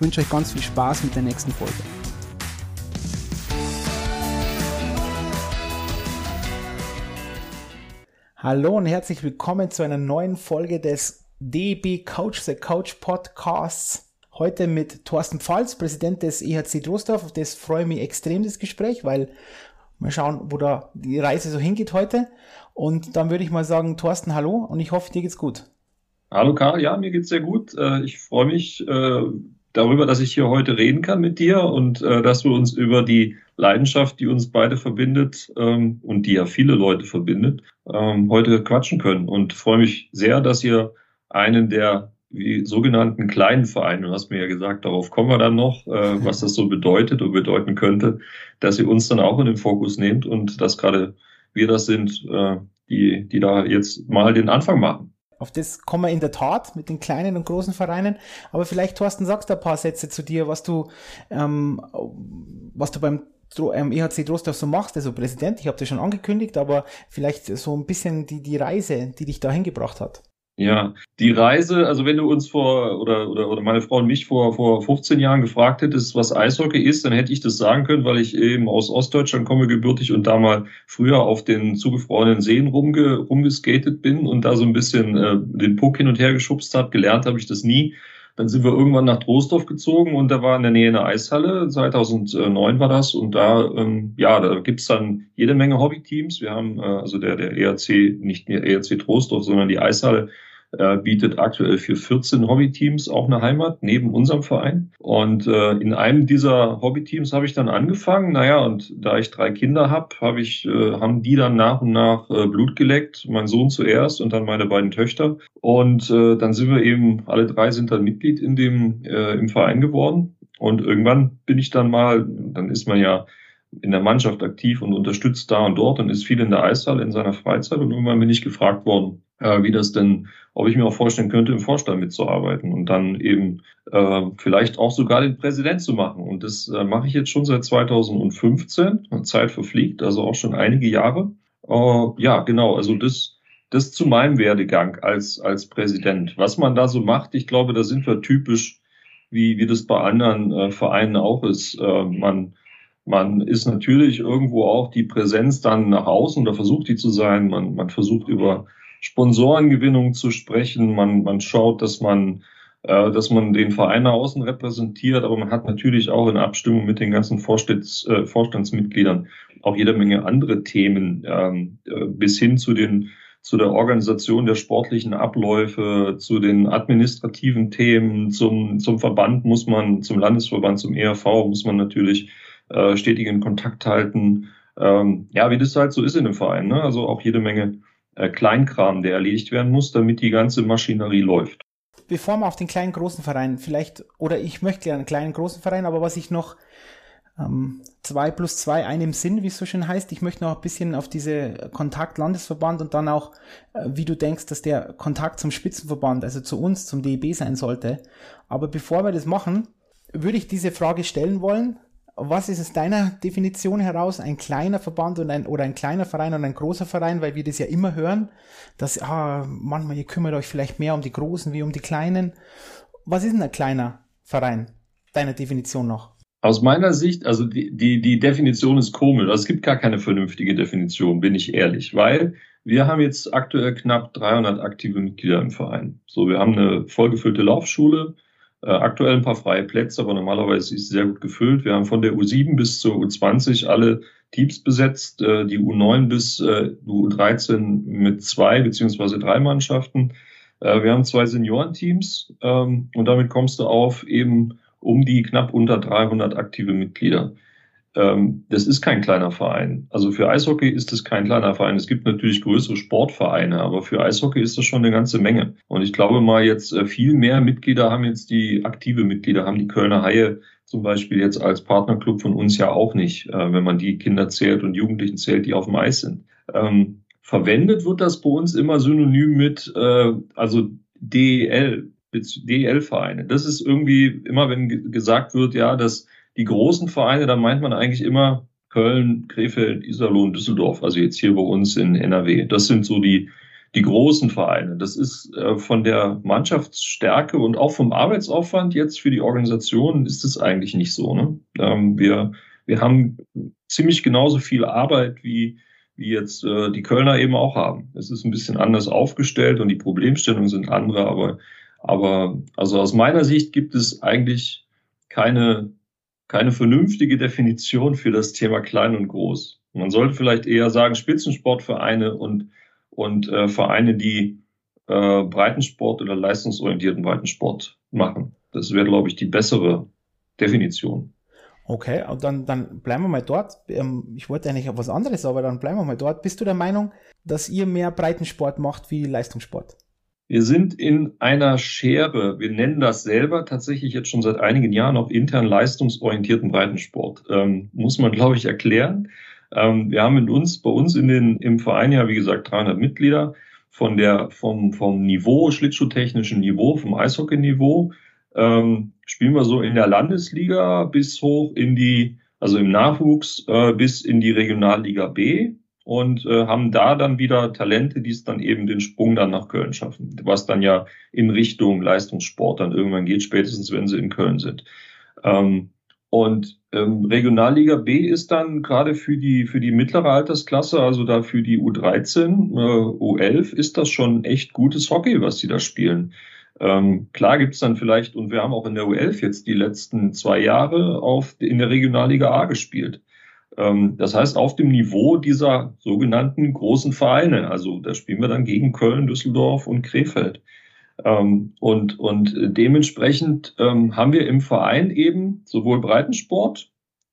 ich wünsche euch ganz viel Spaß mit der nächsten Folge. Hallo und herzlich willkommen zu einer neuen Folge des DB Coach the Coach Podcasts. Heute mit Thorsten Pfalz, Präsident des EHC Trostorf. Das freue mich extrem, das Gespräch, weil mal schauen, wo da die Reise so hingeht heute. Und dann würde ich mal sagen, Thorsten, hallo und ich hoffe, dir geht's gut. Hallo Karl, ja, mir geht's sehr gut. Äh, ich freue mich, äh, darüber, dass ich hier heute reden kann mit dir und äh, dass wir uns über die Leidenschaft, die uns beide verbindet ähm, und die ja viele Leute verbindet, ähm, heute quatschen können. Und freue mich sehr, dass ihr einen der wie sogenannten kleinen Vereine, du hast mir ja gesagt, darauf kommen wir dann noch, äh, was das so bedeutet und bedeuten könnte, dass ihr uns dann auch in den Fokus nehmt und dass gerade wir das sind, äh, die, die da jetzt mal den Anfang machen. Auf das kommen wir in der Tat mit den kleinen und großen Vereinen. Aber vielleicht, Thorsten, sagst du ein paar Sätze zu dir, was du, ähm, was du beim ähm, EHC Trostorf so machst, also Präsident, ich habe das schon angekündigt, aber vielleicht so ein bisschen die, die Reise, die dich dahin gebracht hat. Ja, die Reise, also wenn du uns vor oder, oder, oder meine Frau und mich vor, vor 15 Jahren gefragt hättest, was Eishockey ist, dann hätte ich das sagen können, weil ich eben aus Ostdeutschland komme gebürtig und da mal früher auf den zugefrorenen Seen rumge, rumgeskatet bin und da so ein bisschen äh, den Puck hin und her geschubst habe. Gelernt habe ich das nie. Dann sind wir irgendwann nach Trostorf gezogen und da war in der Nähe eine Eishalle. 2009 war das und da, ähm, ja, da gibt's dann jede Menge Hobbyteams. Wir haben äh, also der, der ERC, nicht mehr ERC Trostorf, sondern die Eishalle äh, bietet aktuell für 14 Hobbyteams auch eine Heimat neben unserem Verein. Und äh, in einem dieser Hobbyteams habe ich dann angefangen. Naja, und da ich drei Kinder habe, hab ich, äh, haben die dann nach und nach äh, Blut geleckt. Mein Sohn zuerst und dann meine beiden Töchter. Und äh, dann sind wir eben, alle drei sind dann Mitglied in dem, äh, im Verein geworden. Und irgendwann bin ich dann mal, dann ist man ja in der Mannschaft aktiv und unterstützt da und dort und ist viel in der Eishalle in seiner Freizeit. Und irgendwann bin ich gefragt worden, äh, wie das denn, ob ich mir auch vorstellen könnte, im Vorstand mitzuarbeiten und dann eben äh, vielleicht auch sogar den Präsident zu machen. Und das äh, mache ich jetzt schon seit 2015. Zeit verfliegt, also auch schon einige Jahre. Äh, ja, genau, also das, das zu meinem Werdegang als, als Präsident. Was man da so macht, ich glaube, da sind wir typisch, wie, wie das bei anderen äh, Vereinen auch ist. Äh, man man ist natürlich irgendwo auch die Präsenz dann nach außen oder versucht die zu sein. Man, man versucht über Sponsorengewinnung zu sprechen. Man, man schaut, dass man, äh, dass man den Verein nach außen repräsentiert, aber man hat natürlich auch in Abstimmung mit den ganzen Vorstands, äh, Vorstandsmitgliedern auch jede Menge andere Themen ähm, äh, bis hin zu den zu der Organisation der sportlichen Abläufe, zu den administrativen Themen, zum, zum Verband muss man, zum Landesverband, zum ERV muss man natürlich äh, stetigen Kontakt halten. Ähm, ja, wie das halt so ist in dem Verein. Ne? Also auch jede Menge Kleinkram, der erledigt werden muss, damit die ganze Maschinerie läuft. Bevor wir auf den kleinen großen Verein vielleicht, oder ich möchte ja einen kleinen großen Verein, aber was ich noch ähm, zwei plus zwei einem Sinn, wie es so schön heißt. Ich möchte noch ein bisschen auf diese Kontakt Landesverband und dann auch, äh, wie du denkst, dass der Kontakt zum Spitzenverband, also zu uns, zum DEB sein sollte. Aber bevor wir das machen, würde ich diese Frage stellen wollen was ist es deiner Definition heraus, ein kleiner Verband und ein, oder ein kleiner Verein und ein großer Verein, weil wir das ja immer hören, dass ah, manchmal ihr kümmert euch vielleicht mehr um die Großen wie um die Kleinen. Was ist denn ein kleiner Verein, deiner Definition noch? Aus meiner Sicht, also die, die, die Definition ist komisch. Also es gibt gar keine vernünftige Definition, bin ich ehrlich, weil wir haben jetzt aktuell knapp 300 aktive Mitglieder im Verein. So, wir haben eine vollgefüllte Laufschule, äh, aktuell ein paar freie Plätze, aber normalerweise ist sie sehr gut gefüllt. Wir haben von der U7 bis zur U20 alle Teams besetzt, äh, die U9 bis äh, U13 mit zwei beziehungsweise drei Mannschaften. Äh, wir haben zwei Seniorenteams ähm, und damit kommst du auf eben um die knapp unter 300 aktive Mitglieder. Ähm, das ist kein kleiner Verein. Also für Eishockey ist das kein kleiner Verein. Es gibt natürlich größere Sportvereine, aber für Eishockey ist das schon eine ganze Menge. Und ich glaube mal jetzt äh, viel mehr Mitglieder haben jetzt die aktive Mitglieder, haben die Kölner Haie zum Beispiel jetzt als Partnerclub von uns ja auch nicht, äh, wenn man die Kinder zählt und Jugendlichen zählt, die auf dem Eis sind. Ähm, verwendet wird das bei uns immer synonym mit, äh, also DEL, DEL-Vereine. Das ist irgendwie immer, wenn gesagt wird, ja, dass die großen Vereine, da meint man eigentlich immer Köln, Krefeld, Iserlohn, Düsseldorf, also jetzt hier bei uns in NRW. Das sind so die, die großen Vereine. Das ist äh, von der Mannschaftsstärke und auch vom Arbeitsaufwand jetzt für die Organisation ist es eigentlich nicht so. Ne? Ähm, wir, wir haben ziemlich genauso viel Arbeit wie, wie jetzt äh, die Kölner eben auch haben. Es ist ein bisschen anders aufgestellt und die Problemstellungen sind andere, aber, aber also aus meiner Sicht gibt es eigentlich keine keine vernünftige Definition für das Thema klein und groß. Man sollte vielleicht eher sagen Spitzensportvereine und, und äh, Vereine, die äh, Breitensport oder leistungsorientierten Breitensport machen. Das wäre, glaube ich, die bessere Definition. Okay, dann, dann bleiben wir mal dort. Ähm, ich wollte eigentlich auf was anderes, aber dann bleiben wir mal dort. Bist du der Meinung, dass ihr mehr Breitensport macht wie Leistungssport? Wir sind in einer Schere. Wir nennen das selber tatsächlich jetzt schon seit einigen Jahren auch intern leistungsorientierten Breitensport. Ähm, muss man, glaube ich, erklären. Ähm, wir haben in uns, bei uns in den, im Verein ja, wie gesagt, 300 Mitglieder. Von der, vom, vom Niveau, schlittschuhtechnischen Niveau, vom Eishockey-Niveau, ähm, spielen wir so in der Landesliga bis hoch in die, also im Nachwuchs äh, bis in die Regionalliga B und äh, haben da dann wieder Talente, die es dann eben den Sprung dann nach Köln schaffen, was dann ja in Richtung Leistungssport dann irgendwann geht, spätestens wenn sie in Köln sind. Ähm, und ähm, Regionalliga B ist dann gerade für die für die mittlere Altersklasse, also da für die U13, äh, U11, ist das schon echt gutes Hockey, was sie da spielen. Ähm, klar gibt's dann vielleicht, und wir haben auch in der U11 jetzt die letzten zwei Jahre auf in der Regionalliga A gespielt. Ähm, das heißt, auf dem Niveau dieser sogenannten großen Vereine. Also da spielen wir dann gegen Köln, Düsseldorf und Krefeld. Ähm, und, und dementsprechend ähm, haben wir im Verein eben sowohl Breitensport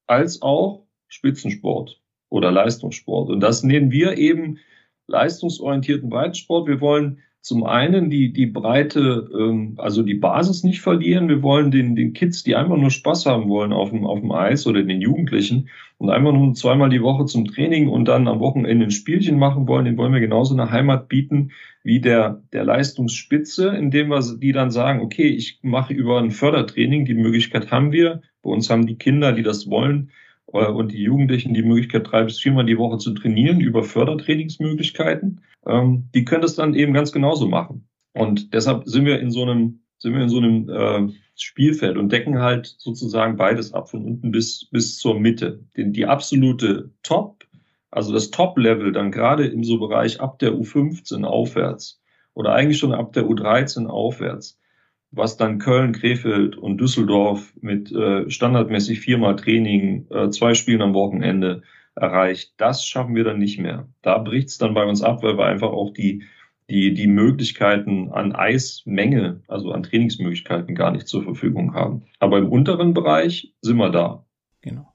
als auch Spitzensport oder Leistungssport. Und das nennen wir eben leistungsorientierten Breitensport. Wir wollen zum einen die, die Breite, ähm, also die Basis nicht verlieren. Wir wollen den, den Kids, die einfach nur Spaß haben wollen auf dem, auf dem Eis oder den Jugendlichen und einfach nur zweimal die Woche zum Training und dann am Wochenende ein Spielchen machen wollen, den wollen wir genauso eine Heimat bieten wie der, der Leistungsspitze, indem wir die dann sagen, okay, ich mache über ein Fördertraining, die Möglichkeit haben wir. Bei uns haben die Kinder, die das wollen, und die Jugendlichen die Möglichkeit, drei bis viermal die Woche zu trainieren über Fördertrainingsmöglichkeiten. Ähm, die können das dann eben ganz genauso machen. Und deshalb sind wir in so einem, sind wir in so einem äh, Spielfeld und decken halt sozusagen beides ab, von unten bis, bis zur Mitte. Den, die absolute Top, also das Top-Level dann gerade im so Bereich ab der U15 aufwärts oder eigentlich schon ab der U13 aufwärts, was dann Köln, Krefeld und Düsseldorf mit äh, standardmäßig viermal Training, äh, zwei Spielen am Wochenende erreicht, das schaffen wir dann nicht mehr. Da bricht's dann bei uns ab, weil wir einfach auch die, die, die Möglichkeiten an Eismenge, also an Trainingsmöglichkeiten gar nicht zur Verfügung haben. Aber im unteren Bereich sind wir da. Genau.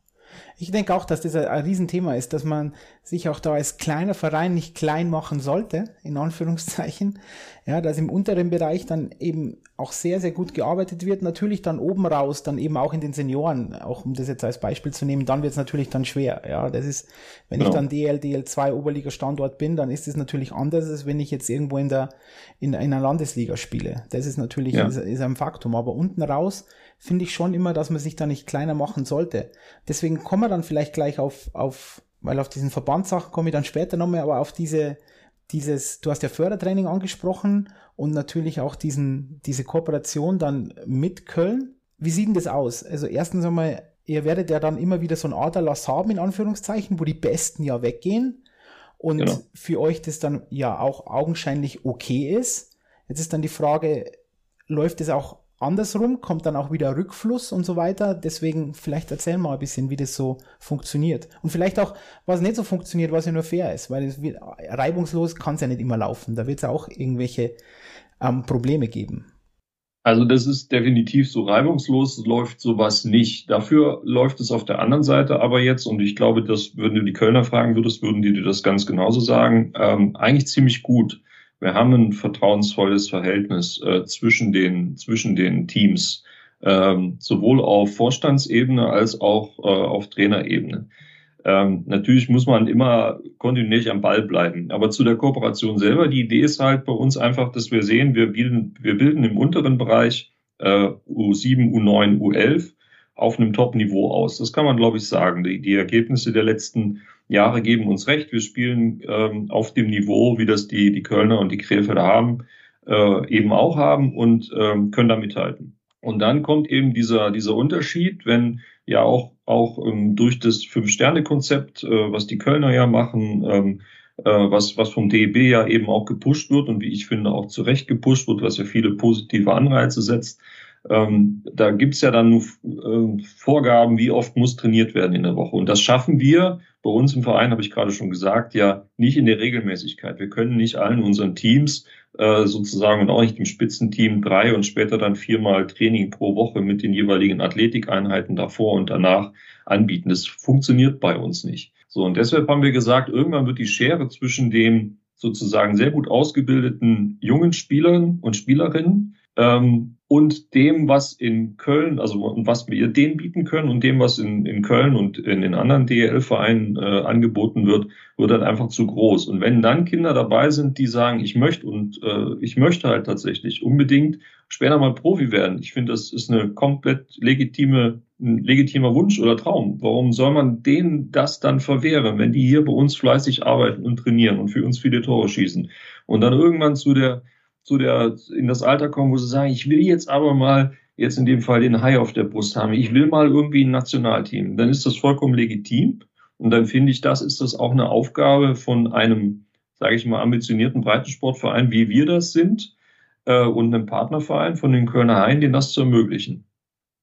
Ich denke auch, dass das ein Riesenthema ist, dass man sich auch da als kleiner Verein nicht klein machen sollte, in Anführungszeichen. Ja, dass im unteren Bereich dann eben auch sehr, sehr gut gearbeitet wird. Natürlich dann oben raus, dann eben auch in den Senioren, auch um das jetzt als Beispiel zu nehmen, dann wird es natürlich dann schwer. Ja, das ist, wenn genau. ich dann DL, DL2 Oberliga-Standort bin, dann ist es natürlich anders, als wenn ich jetzt irgendwo in der, in, in einer Landesliga spiele. Das ist natürlich, ja. ist, ist ein Faktum. Aber unten raus finde ich schon immer, dass man sich da nicht kleiner machen sollte. Deswegen kommen wir dann vielleicht gleich auf, auf, weil auf diesen Verbandssachen komme ich dann später nochmal, aber auf diese, dieses, du hast ja Fördertraining angesprochen und natürlich auch diesen, diese Kooperation dann mit Köln. Wie sieht denn das aus? Also erstens einmal, ihr werdet ja dann immer wieder so ein Aderlass haben, in Anführungszeichen, wo die Besten ja weggehen und genau. für euch das dann ja auch augenscheinlich okay ist. Jetzt ist dann die Frage, läuft es auch andersrum kommt dann auch wieder Rückfluss und so weiter. Deswegen vielleicht erzählen wir mal ein bisschen, wie das so funktioniert. Und vielleicht auch, was nicht so funktioniert, was ja nur fair ist, weil es wird, reibungslos kann es ja nicht immer laufen. Da wird es auch irgendwelche ähm, Probleme geben. Also das ist definitiv so reibungslos, läuft sowas nicht. Dafür läuft es auf der anderen Seite aber jetzt, und ich glaube, das würden du die Kölner fragen würdest, würden die dir das ganz genauso sagen, ähm, eigentlich ziemlich gut. Wir haben ein vertrauensvolles Verhältnis äh, zwischen, den, zwischen den Teams, ähm, sowohl auf Vorstandsebene als auch äh, auf Trainerebene. Ähm, natürlich muss man immer kontinuierlich am Ball bleiben. Aber zu der Kooperation selber, die Idee ist halt bei uns einfach, dass wir sehen, wir bilden, wir bilden im unteren Bereich äh, U7, U9, U11 auf einem Top-Niveau aus. Das kann man, glaube ich, sagen. Die, die Ergebnisse der letzten Jahre geben uns recht. Wir spielen ähm, auf dem Niveau, wie das die, die Kölner und die Krefelder haben, äh, eben auch haben und ähm, können da mithalten. Und dann kommt eben dieser, dieser Unterschied, wenn ja auch, auch ähm, durch das Fünf-Sterne-Konzept, äh, was die Kölner ja machen, ähm, äh, was, was vom DEB ja eben auch gepusht wird und wie ich finde auch zu Recht gepusht wird, was ja viele positive Anreize setzt. Ähm, da gibt's ja dann äh, Vorgaben, wie oft muss trainiert werden in der Woche. Und das schaffen wir bei uns im Verein, habe ich gerade schon gesagt, ja nicht in der Regelmäßigkeit. Wir können nicht allen unseren Teams äh, sozusagen und auch nicht im Spitzenteam drei und später dann viermal Training pro Woche mit den jeweiligen Athletikeinheiten davor und danach anbieten. Das funktioniert bei uns nicht. So, und deshalb haben wir gesagt, irgendwann wird die Schere zwischen dem sozusagen sehr gut ausgebildeten jungen Spielern und Spielerinnen ähm, und dem, was in Köln, also was wir denen bieten können und dem, was in, in Köln und in den anderen DEL-Vereinen äh, angeboten wird, wird dann einfach zu groß. Und wenn dann Kinder dabei sind, die sagen, ich möchte und äh, ich möchte halt tatsächlich unbedingt später mal Profi werden. Ich finde, das ist eine komplett legitime, ein legitimer Wunsch oder Traum. Warum soll man denen das dann verwehren, wenn die hier bei uns fleißig arbeiten und trainieren und für uns viele Tore schießen und dann irgendwann zu der zu der, in das Alter kommen, wo sie sagen, ich will jetzt aber mal, jetzt in dem Fall den Hai auf der Brust haben, ich will mal irgendwie ein Nationalteam, dann ist das vollkommen legitim. Und dann finde ich, das ist das auch eine Aufgabe von einem, sage ich mal, ambitionierten Breitensportverein, wie wir das sind, äh, und einem Partnerverein von den Kölner Haien, den das zu ermöglichen.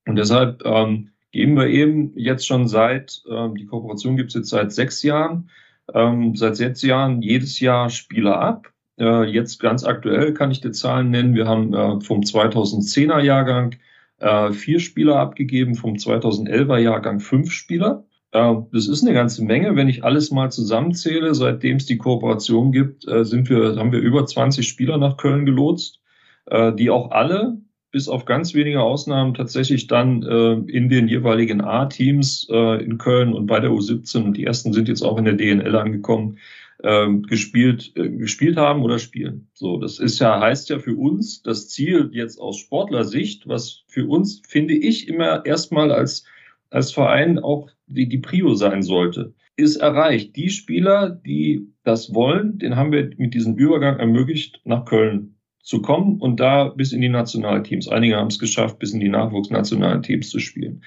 Und deshalb ähm, geben wir eben jetzt schon seit, ähm, die Kooperation gibt es jetzt seit sechs Jahren, ähm, seit sechs Jahren jedes Jahr Spieler ab jetzt ganz aktuell kann ich dir Zahlen nennen. Wir haben äh, vom 2010er Jahrgang äh, vier Spieler abgegeben, vom 2011er Jahrgang fünf Spieler. Äh, das ist eine ganze Menge. Wenn ich alles mal zusammenzähle, seitdem es die Kooperation gibt, äh, sind wir, haben wir über 20 Spieler nach Köln gelotst, äh, die auch alle bis auf ganz wenige Ausnahmen tatsächlich dann äh, in den jeweiligen A-Teams äh, in Köln und bei der U17 und die ersten sind jetzt auch in der DNL angekommen, ähm, gespielt, äh, gespielt haben oder spielen. So, das ist ja, heißt ja für uns das Ziel jetzt aus Sportlersicht, was für uns, finde ich, immer erstmal als, als Verein auch die, die Prio sein sollte, ist erreicht. Die Spieler, die das wollen, den haben wir mit diesem Übergang ermöglicht, nach Köln zu kommen und da bis in die Nationalteams. Einige haben es geschafft, bis in die nachwuchsnationalen Teams zu spielen.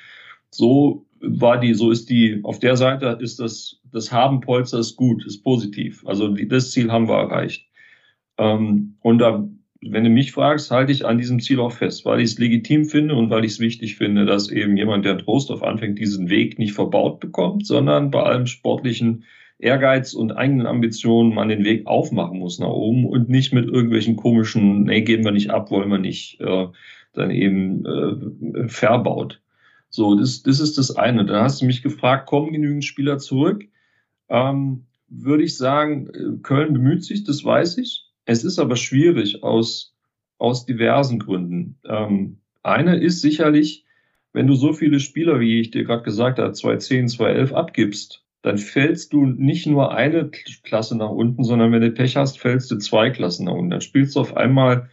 So war die, so ist die, auf der Seite ist das, das Haben Polsters gut, ist positiv. Also die, das Ziel haben wir erreicht. Ähm, und da, wenn du mich fragst, halte ich an diesem Ziel auch fest, weil ich es legitim finde und weil ich es wichtig finde, dass eben jemand, der Trostorf anfängt, diesen Weg nicht verbaut bekommt, sondern bei allem sportlichen Ehrgeiz und eigenen Ambitionen man den Weg aufmachen muss nach oben und nicht mit irgendwelchen komischen, nee, geben wir nicht ab, wollen wir nicht, äh, dann eben äh, verbaut. So, das, das ist das eine. Da hast du mich gefragt, kommen genügend Spieler zurück? Ähm, würde ich sagen, äh, Köln bemüht sich, das weiß ich. Es ist aber schwierig aus, aus diversen Gründen. Ähm, eine ist sicherlich, wenn du so viele Spieler, wie ich dir gerade gesagt habe, 210, 211 abgibst, dann fällst du nicht nur eine Klasse nach unten, sondern wenn du Pech hast, fällst du zwei Klassen nach unten. Dann spielst du auf einmal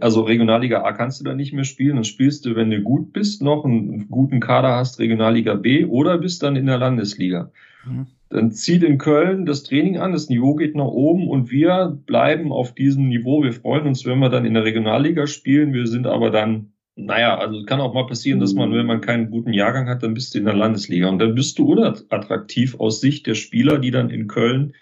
also Regionalliga A kannst du da nicht mehr spielen. Dann spielst du, wenn du gut bist, noch einen guten Kader hast, Regionalliga B oder bist dann in der Landesliga. Mhm. Dann zieht in Köln das Training an, das Niveau geht nach oben und wir bleiben auf diesem Niveau. Wir freuen uns, wenn wir dann in der Regionalliga spielen. Wir sind aber dann, naja, also kann auch mal passieren, dass man, wenn man keinen guten Jahrgang hat, dann bist du in der Landesliga. Und dann bist du unattraktiv aus Sicht der Spieler, die dann in Köln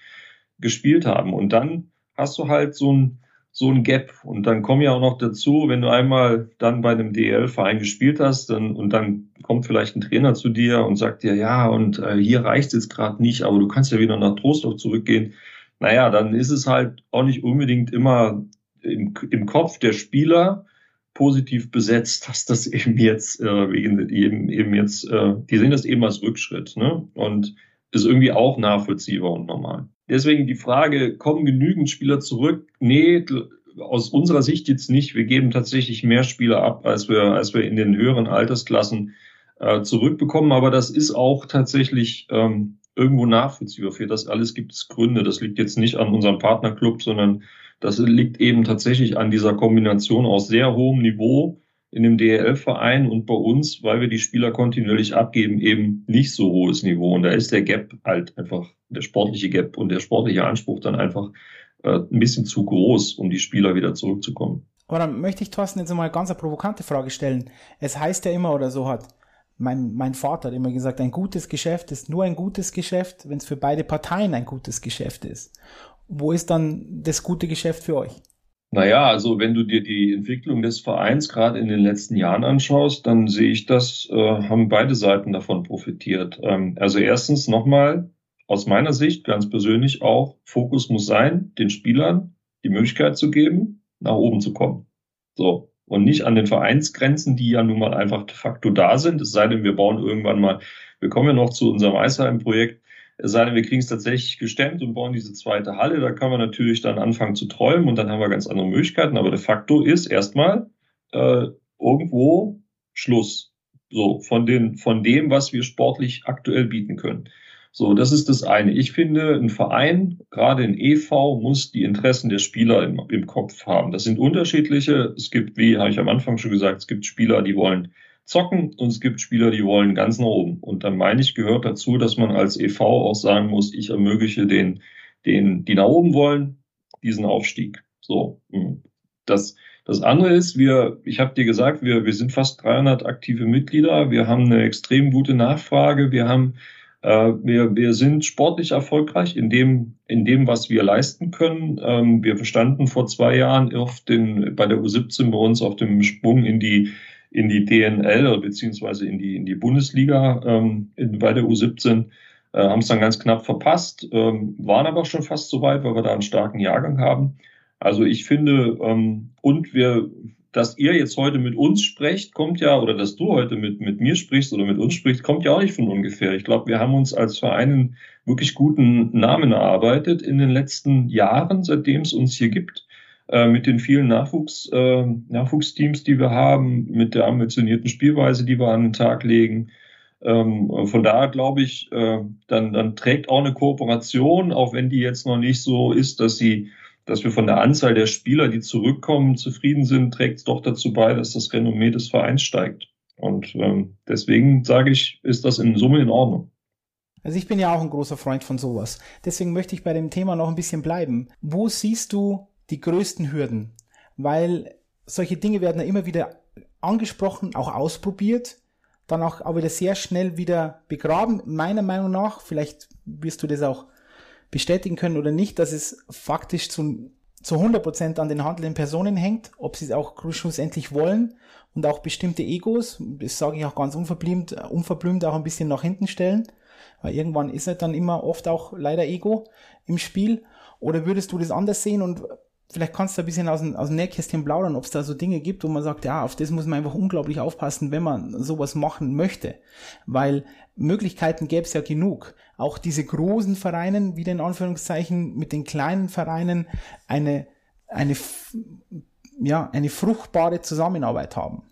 gespielt haben. Und dann hast du halt so ein, so ein Gap. Und dann kommen ja auch noch dazu, wenn du einmal dann bei einem DL-Verein gespielt hast dann, und dann kommt vielleicht ein Trainer zu dir und sagt dir, ja, und äh, hier reicht es jetzt gerade nicht, aber du kannst ja wieder nach Trostorf zurückgehen. Naja, dann ist es halt auch nicht unbedingt immer im, im Kopf der Spieler positiv besetzt, dass das eben jetzt äh, eben eben jetzt, äh, die sehen das eben als Rückschritt, ne? Und ist irgendwie auch nachvollziehbar und normal. Deswegen die Frage, kommen genügend Spieler zurück? Nee, aus unserer Sicht jetzt nicht. Wir geben tatsächlich mehr Spieler ab, als wir, als wir in den höheren Altersklassen äh, zurückbekommen. Aber das ist auch tatsächlich ähm, irgendwo nachvollziehbar. Für das alles gibt es Gründe. Das liegt jetzt nicht an unserem Partnerclub, sondern das liegt eben tatsächlich an dieser Kombination aus sehr hohem Niveau in dem DEL-Verein und bei uns, weil wir die Spieler kontinuierlich abgeben, eben nicht so hohes Niveau. Und da ist der Gap halt einfach, der sportliche Gap und der sportliche Anspruch dann einfach äh, ein bisschen zu groß, um die Spieler wieder zurückzukommen. Aber dann möchte ich Thorsten jetzt mal eine ganz provokante Frage stellen. Es heißt ja immer oder so hat mein, mein Vater hat immer gesagt, ein gutes Geschäft ist nur ein gutes Geschäft, wenn es für beide Parteien ein gutes Geschäft ist. Wo ist dann das gute Geschäft für euch? Naja, also wenn du dir die Entwicklung des Vereins gerade in den letzten Jahren anschaust, dann sehe ich, das äh, haben beide Seiten davon profitiert. Ähm, also erstens nochmal, aus meiner Sicht ganz persönlich auch, Fokus muss sein, den Spielern die Möglichkeit zu geben, nach oben zu kommen. So. Und nicht an den Vereinsgrenzen, die ja nun mal einfach de facto da sind. Es sei denn, wir bauen irgendwann mal, wir kommen ja noch zu unserem Eisheim-Projekt, es sei denn, wir kriegen es tatsächlich gestemmt und bauen diese zweite Halle. Da kann man natürlich dann anfangen zu träumen und dann haben wir ganz andere Möglichkeiten. Aber de facto ist erstmal äh, irgendwo Schluss. So, von, den, von dem, was wir sportlich aktuell bieten können. So, das ist das eine. Ich finde, ein Verein, gerade ein EV, muss die Interessen der Spieler im, im Kopf haben. Das sind unterschiedliche. Es gibt, wie habe ich am Anfang schon gesagt, es gibt Spieler, die wollen zocken und es gibt Spieler, die wollen ganz nach oben. Und dann meine ich, gehört dazu, dass man als EV auch sagen muss, ich ermögliche den, den, die nach oben wollen, diesen Aufstieg. So, hm. das, das andere ist, wir, ich habe dir gesagt, wir, wir sind fast 300 aktive Mitglieder, wir haben eine extrem gute Nachfrage, wir haben äh, wir, wir sind sportlich erfolgreich in dem, in dem, was wir leisten können. Ähm, wir standen vor zwei Jahren auf den, bei der U17 bei uns auf dem Sprung in die, in die DNL beziehungsweise in die, in die Bundesliga ähm, in, bei der U17. Äh, haben es dann ganz knapp verpasst, ähm, waren aber schon fast so weit, weil wir da einen starken Jahrgang haben. Also ich finde, ähm, und wir, dass ihr jetzt heute mit uns sprecht, kommt ja, oder dass du heute mit, mit mir sprichst oder mit uns sprichst, kommt ja auch nicht von ungefähr. Ich glaube, wir haben uns als Verein einen wirklich guten Namen erarbeitet in den letzten Jahren, seitdem es uns hier gibt, mit den vielen Nachwuchs, äh, Nachwuchsteams, die wir haben, mit der ambitionierten Spielweise, die wir an den Tag legen. Ähm, von daher glaube ich, äh, dann, dann trägt auch eine Kooperation, auch wenn die jetzt noch nicht so ist, dass sie dass wir von der Anzahl der Spieler, die zurückkommen, zufrieden sind, trägt es doch dazu bei, dass das Renommee des Vereins steigt. Und ähm, deswegen sage ich, ist das in Summe in Ordnung. Also ich bin ja auch ein großer Freund von sowas. Deswegen möchte ich bei dem Thema noch ein bisschen bleiben. Wo siehst du die größten Hürden? Weil solche Dinge werden ja immer wieder angesprochen, auch ausprobiert, dann auch, auch wieder sehr schnell wieder begraben. Meiner Meinung nach, vielleicht wirst du das auch bestätigen können oder nicht, dass es faktisch zu, zu 100% an den handelnden Personen hängt, ob sie es auch schlussendlich wollen und auch bestimmte Egos, das sage ich auch ganz unverblümt, unverblümt auch ein bisschen nach hinten stellen, weil irgendwann ist es dann immer oft auch leider Ego im Spiel. Oder würdest du das anders sehen und vielleicht kannst du ein bisschen aus dem, aus dem Nähkästchen plaudern, ob es da so Dinge gibt, wo man sagt, ja, auf das muss man einfach unglaublich aufpassen, wenn man sowas machen möchte. Weil Möglichkeiten gäbe es ja genug. Auch diese großen Vereinen, wieder in Anführungszeichen, mit den kleinen Vereinen eine, eine, ja, eine fruchtbare Zusammenarbeit haben.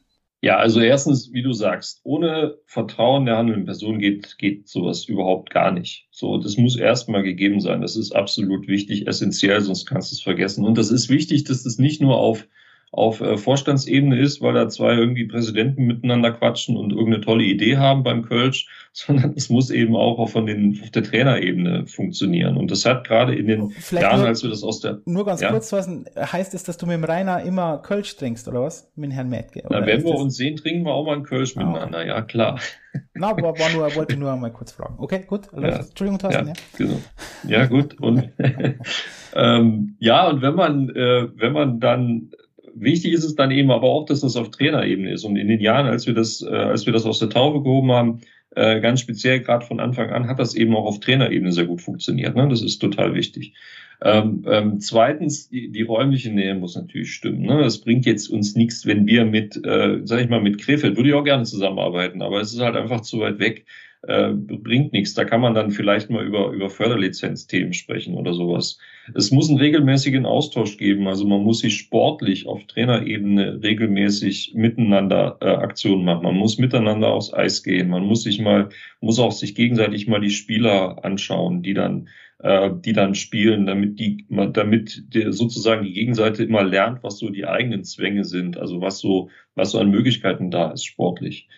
Ja, also erstens, wie du sagst, ohne Vertrauen der handelnden Person geht, geht sowas überhaupt gar nicht. So, das muss erstmal gegeben sein. Das ist absolut wichtig, essentiell, sonst kannst du es vergessen. Und das ist wichtig, dass das nicht nur auf auf äh, Vorstandsebene ist, weil da zwei irgendwie Präsidenten miteinander quatschen und irgendeine tolle Idee haben beim Kölsch, sondern es muss eben auch auf, von den, auf der Trainerebene funktionieren. Und das hat gerade in den Vielleicht Jahren, nur, als wir das aus der... Nur ganz ja? kurz, was heißt es, dass du mit dem Rainer immer Kölsch trinkst, oder was? Mit Herrn Metke? Na, wenn wir uns sehen, trinken wir auch mal einen Kölsch ah. miteinander, ja klar. Na, war, war nur, wollte nur mal kurz fragen. Okay, gut. Ja. Entschuldigung, Thorsten, ja. Ja, genau. ja gut. Und, ähm, ja, und wenn man, äh, wenn man dann wichtig ist es dann eben aber auch, dass das auf Trainerebene ist. Und in den Jahren, als wir das, äh, als wir das aus der Taufe gehoben haben, äh, ganz speziell gerade von Anfang an, hat das eben auch auf Trainerebene sehr gut funktioniert. Ne? Das ist total wichtig. Ähm, ähm, zweitens, die, die räumliche Nähe muss natürlich stimmen. Ne? Es bringt jetzt uns nichts, wenn wir mit, äh, sag ich mal, mit Krefeld, würde ich auch gerne zusammenarbeiten, aber es ist halt einfach zu weit weg, äh, bringt nichts. Da kann man dann vielleicht mal über, über Förderlizenzthemen sprechen oder sowas. Es muss einen regelmäßigen Austausch geben. Also man muss sich sportlich auf Trainerebene regelmäßig miteinander äh, Aktionen machen. Man muss miteinander aufs Eis gehen. Man muss sich mal, muss auch sich gegenseitig mal die Spieler anschauen, die dann äh, die dann spielen, damit die, damit der, sozusagen die Gegenseite immer lernt, was so die eigenen Zwänge sind, also was so, was so an Möglichkeiten da ist sportlich.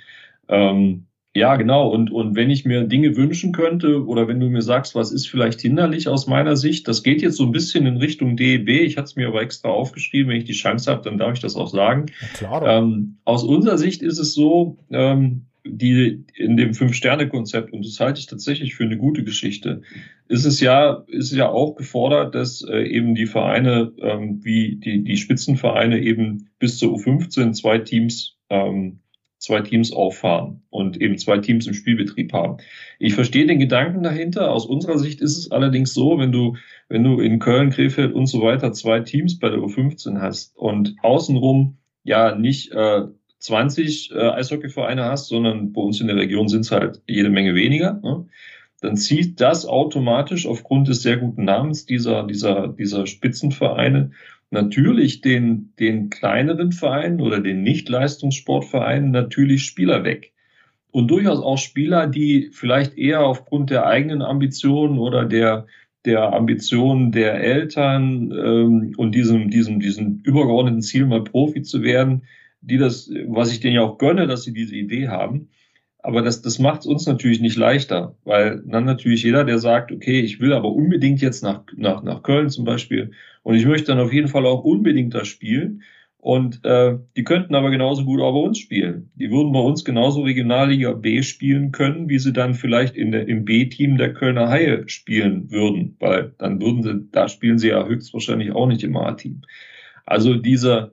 Ähm, ja, genau. Und, und wenn ich mir Dinge wünschen könnte oder wenn du mir sagst, was ist vielleicht hinderlich aus meiner Sicht, das geht jetzt so ein bisschen in Richtung DEB. Ich hatte es mir aber extra aufgeschrieben. Wenn ich die Chance habe, dann darf ich das auch sagen. klar, ähm, aus unserer Sicht ist es so, ähm, die in dem Fünf-Sterne-Konzept, und das halte ich tatsächlich für eine gute Geschichte, ist es ja, ist es ja auch gefordert, dass äh, eben die Vereine, ähm, wie die, die Spitzenvereine eben bis zur U15 zwei Teams, ähm, zwei Teams auffahren und eben zwei Teams im Spielbetrieb haben. Ich verstehe den Gedanken dahinter. Aus unserer Sicht ist es allerdings so, wenn du, wenn du in Köln, Krefeld und so weiter zwei Teams bei der U15 hast und außenrum ja nicht äh, 20 äh, Eishockeyvereine hast, sondern bei uns in der Region sind es halt jede Menge weniger, ne? dann zieht das automatisch aufgrund des sehr guten Namens dieser, dieser, dieser Spitzenvereine natürlich den, den kleineren Vereinen oder den Nicht-Leistungssportvereinen natürlich Spieler weg. Und durchaus auch Spieler, die vielleicht eher aufgrund der eigenen Ambitionen oder der, der Ambitionen der Eltern ähm, und diesem, diesem, diesem übergeordneten Ziel, mal Profi zu werden, die das, was ich denen ja auch gönne, dass sie diese Idee haben. Aber das, das macht es uns natürlich nicht leichter, weil dann natürlich jeder, der sagt, okay, ich will aber unbedingt jetzt nach, nach, nach Köln zum Beispiel und ich möchte dann auf jeden Fall auch unbedingt da spielen. Und äh, die könnten aber genauso gut auch bei uns spielen. Die würden bei uns genauso Regionalliga B spielen können, wie sie dann vielleicht in der, im B-Team der Kölner Haie spielen würden, weil dann würden sie, da spielen sie ja höchstwahrscheinlich auch nicht im A-Team. Also dieser,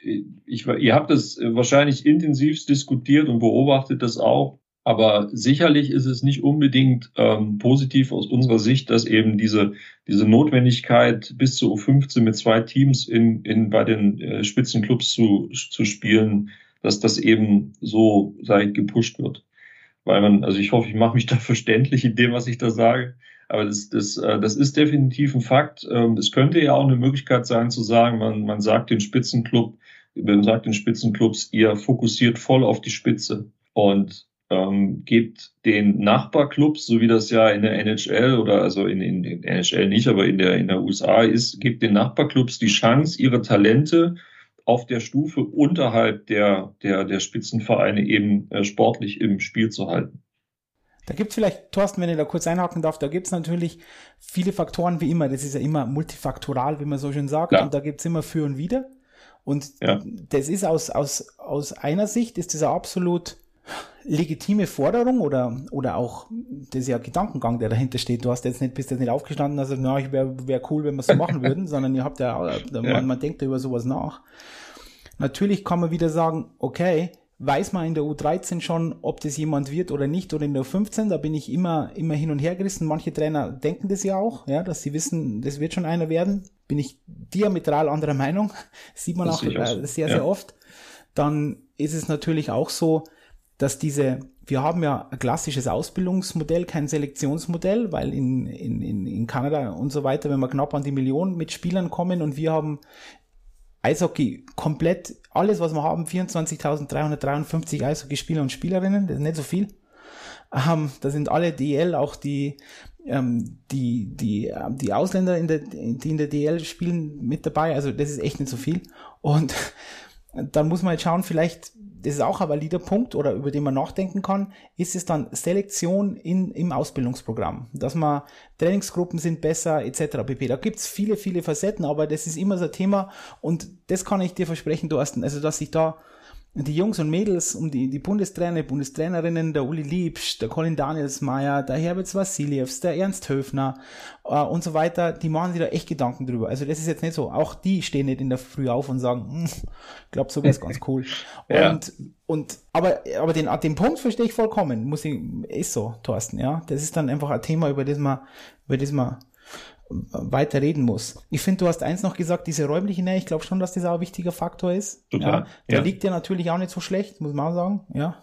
ich, ihr habt es wahrscheinlich intensiv diskutiert und beobachtet das auch. Aber sicherlich ist es nicht unbedingt ähm, positiv aus unserer Sicht, dass eben diese, diese Notwendigkeit bis zu U15 mit zwei Teams in, in, bei den äh, Spitzenclubs zu, zu spielen, dass das eben so sei, gepusht wird. Weil man, also ich hoffe, ich mache mich da verständlich in dem, was ich da sage. Aber das, das, äh, das ist definitiv ein Fakt. Ähm, es könnte ja auch eine Möglichkeit sein zu sagen, man, man sagt den Spitzenclub, man sagt den Spitzenclubs, ihr fokussiert voll auf die Spitze und ähm, gebt den Nachbarclubs, so wie das ja in der NHL oder also in, in, in NHL nicht, aber in der, in der USA ist, gebt den Nachbarclubs die Chance, ihre Talente auf der Stufe unterhalb der, der, der Spitzenvereine eben äh, sportlich im Spiel zu halten. Da gibt es vielleicht, Thorsten, wenn ich da kurz einhaken darf, da gibt es natürlich viele Faktoren wie immer. Das ist ja immer multifaktoral, wie man so schön sagt. Ja. Und da gibt es immer für und wider. Und ja. das ist aus, aus, aus einer Sicht ist das eine absolut legitime Forderung oder, oder auch das ist ja Gedankengang, der dahinter steht. Du hast jetzt nicht, bist jetzt nicht aufgestanden, also na, ich wäre wär cool, wenn wir es so machen würden, sondern ihr habt ja, ja. Man, man denkt ja über sowas nach. Natürlich kann man wieder sagen, okay, weiß man in der U13 schon, ob das jemand wird oder nicht oder in der U15. Da bin ich immer, immer hin und her gerissen. Manche Trainer denken das ja auch, ja, dass sie wissen, das wird schon einer werden. Bin ich diametral anderer Meinung. Das sieht man das auch äh, sehr, sehr oft. Dann ist es natürlich auch so, dass diese, wir haben ja ein klassisches Ausbildungsmodell, kein Selektionsmodell, weil in, in, in Kanada und so weiter, wenn wir knapp an die Million mit Spielern kommen und wir haben Eishockey komplett, alles was wir haben, 24.353 Eishockeyspieler und Spielerinnen, das ist nicht so viel. Ähm, da sind alle DL, auch die, ähm, die, die, ähm, die Ausländer, in der, die in der DL spielen, mit dabei. Also das ist echt nicht so viel. Und dann muss man jetzt schauen, vielleicht das ist auch ein valider Punkt oder über den man nachdenken kann, ist es dann Selektion in, im Ausbildungsprogramm, dass man Trainingsgruppen sind besser etc. pp. Da gibt's viele, viele Facetten, aber das ist immer so ein Thema und das kann ich dir versprechen, Thorsten, also dass ich da die Jungs und Mädels um die, die Bundestrainer, Bundestrainerinnen, der Uli Liebsch, der Colin Danielsmeier, der Herbert Vassilievs, der Ernst Höfner äh, und so weiter, die machen sich da echt Gedanken drüber. Also das ist jetzt nicht so, auch die stehen nicht in der Früh auf und sagen, hm, ich glaube, so wäre es ganz cool. ja. Und, und aber, aber den, den Punkt verstehe ich vollkommen, muss ich, ist so, Thorsten, ja. Das ist dann einfach ein Thema, über das man, über das man weiter reden muss. Ich finde, du hast eins noch gesagt, diese räumliche Nähe, ich glaube schon, dass das auch ein wichtiger Faktor ist. Total. Ja, der ja. liegt ja natürlich auch nicht so schlecht, muss man auch sagen. Ja.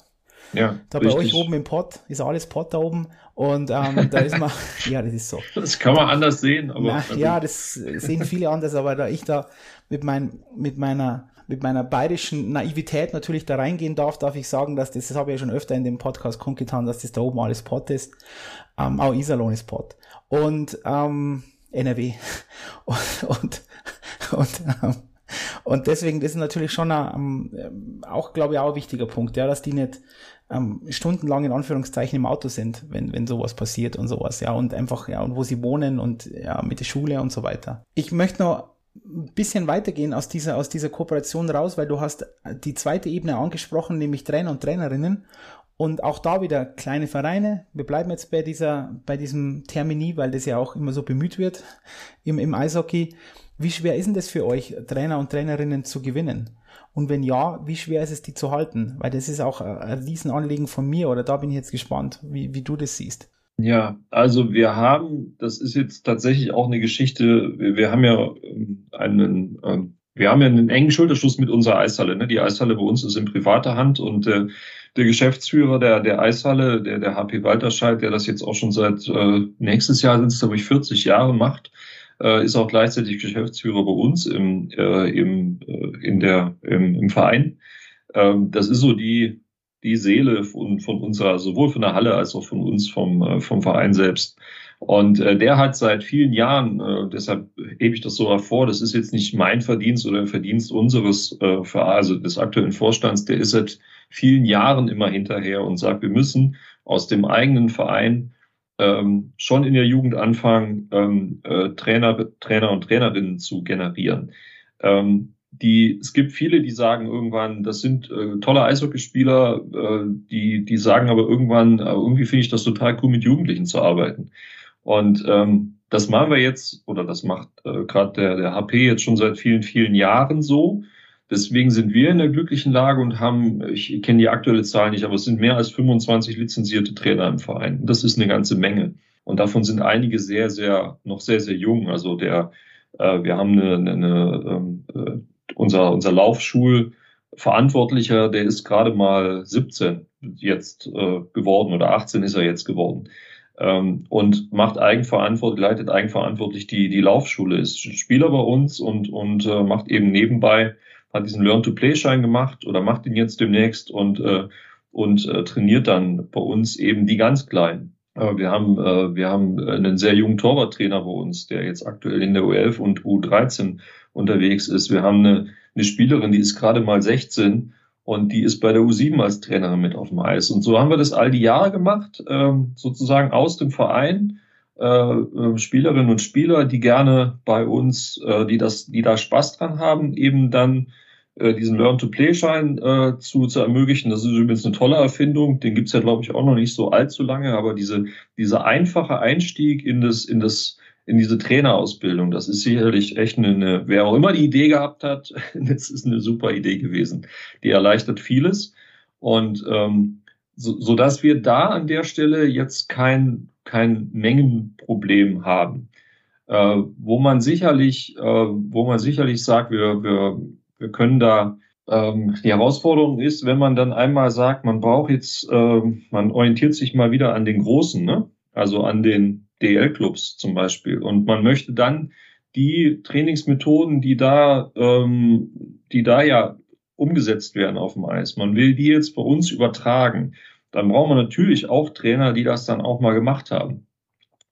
Ja, da richtig. bei euch oben im Pott ist alles Pott da oben und ähm, da ist man, ja, das ist so. Das kann man anders sehen, aber. Na, ja, das sehen viele anders, aber da ich da mit, mein, mit meiner mit meiner bayerischen Naivität natürlich da reingehen darf, darf ich sagen, dass das, das habe ich ja schon öfter in dem Podcast kundgetan, dass das da oben alles Pott ist. Ähm, auch Iserlohn ist Pott. Und ähm, NRW. Und, und, und, ähm, und deswegen ist natürlich schon ähm, auch, glaube ich, auch ein wichtiger Punkt, ja, dass die nicht ähm, stundenlang in Anführungszeichen im Auto sind, wenn, wenn sowas passiert und sowas, ja, und einfach, ja, und wo sie wohnen und ja, mit der Schule und so weiter. Ich möchte noch ein bisschen weitergehen aus dieser, aus dieser Kooperation raus, weil du hast die zweite Ebene angesprochen, nämlich Trainer und Trainerinnen. Und auch da wieder kleine Vereine. Wir bleiben jetzt bei dieser, bei diesem Termini, weil das ja auch immer so bemüht wird im, im Eishockey. Wie schwer ist denn das für euch, Trainer und Trainerinnen zu gewinnen? Und wenn ja, wie schwer ist es, die zu halten? Weil das ist auch ein Riesenanliegen von mir oder da bin ich jetzt gespannt, wie, wie du das siehst. Ja, also wir haben, das ist jetzt tatsächlich auch eine Geschichte, wir, wir haben ja ähm, einen, ähm, wir haben ja einen engen Schulterschluss mit unserer Eishalle. Ne? Die Eishalle bei uns ist in privater Hand und äh, der Geschäftsführer der, der Eishalle, der, der HP Walterscheid, der das jetzt auch schon seit äh, nächstes Jahr sind es, glaube ich, 40 Jahre macht, äh, ist auch gleichzeitig Geschäftsführer bei uns im, äh, im, äh, in der, im, im Verein. Ähm, das ist so die, die Seele von, von unserer, sowohl von der Halle als auch von uns vom, äh, vom Verein selbst. Und äh, der hat seit vielen Jahren, äh, deshalb hebe ich das so hervor, das ist jetzt nicht mein Verdienst oder Verdienst unseres, äh, also des aktuellen Vorstands, der ist seit vielen Jahren immer hinterher und sagt, wir müssen aus dem eigenen Verein ähm, schon in der Jugend anfangen, ähm, äh, Trainer, Trainer und Trainerinnen zu generieren. Ähm, die, es gibt viele, die sagen irgendwann, das sind äh, tolle Eishockeyspieler, äh, die, die sagen aber irgendwann, äh, irgendwie finde ich das total cool, mit Jugendlichen zu arbeiten. Und ähm, das machen wir jetzt, oder das macht äh, gerade der, der HP jetzt schon seit vielen, vielen Jahren so. Deswegen sind wir in der glücklichen Lage und haben, ich kenne die aktuelle Zahl nicht, aber es sind mehr als 25 lizenzierte Trainer im Verein. Das ist eine ganze Menge. Und davon sind einige sehr, sehr, noch sehr, sehr jung. Also der, äh, wir haben eine, eine, eine ähm, äh, unser, unser Laufschulverantwortlicher, der ist gerade mal 17 jetzt äh, geworden oder 18 ist er jetzt geworden. Ähm, und macht eigenverantwortlich, leitet eigenverantwortlich die, die Laufschule, ist Spieler bei uns und, und äh, macht eben nebenbei hat diesen Learn-to-Play-Schein gemacht oder macht ihn jetzt demnächst und, äh, und äh, trainiert dann bei uns eben die ganz Kleinen. Äh, wir haben, äh, wir haben einen sehr jungen Torwarttrainer bei uns, der jetzt aktuell in der U11 und U13 unterwegs ist. Wir haben eine, eine Spielerin, die ist gerade mal 16 und die ist bei der U7 als Trainerin mit auf dem Eis. Und so haben wir das all die Jahre gemacht, ähm, sozusagen aus dem Verein. Äh, äh, Spielerinnen und Spieler, die gerne bei uns, äh, die das, die da Spaß dran haben, eben dann diesen Learn-to-Play-Schein äh, zu, zu ermöglichen. Das ist übrigens eine tolle Erfindung. Den gibt's ja, glaube ich, auch noch nicht so allzu lange, aber diese, dieser einfache Einstieg in das, in das, in diese Trainerausbildung, das ist sicherlich echt eine, eine wer auch immer die Idee gehabt hat, das ist eine super Idee gewesen. Die erleichtert vieles. Und ähm, so, so dass wir da an der Stelle jetzt kein, kein Mengenproblem haben. Äh, wo man sicherlich, äh, wo man sicherlich sagt, wir wir können da ähm, die Herausforderung ist, wenn man dann einmal sagt, man braucht jetzt, äh, man orientiert sich mal wieder an den Großen, ne? also an den DL-Clubs zum Beispiel, und man möchte dann die Trainingsmethoden, die da, ähm, die da ja umgesetzt werden auf dem Eis, man will die jetzt bei uns übertragen, dann braucht man natürlich auch Trainer, die das dann auch mal gemacht haben.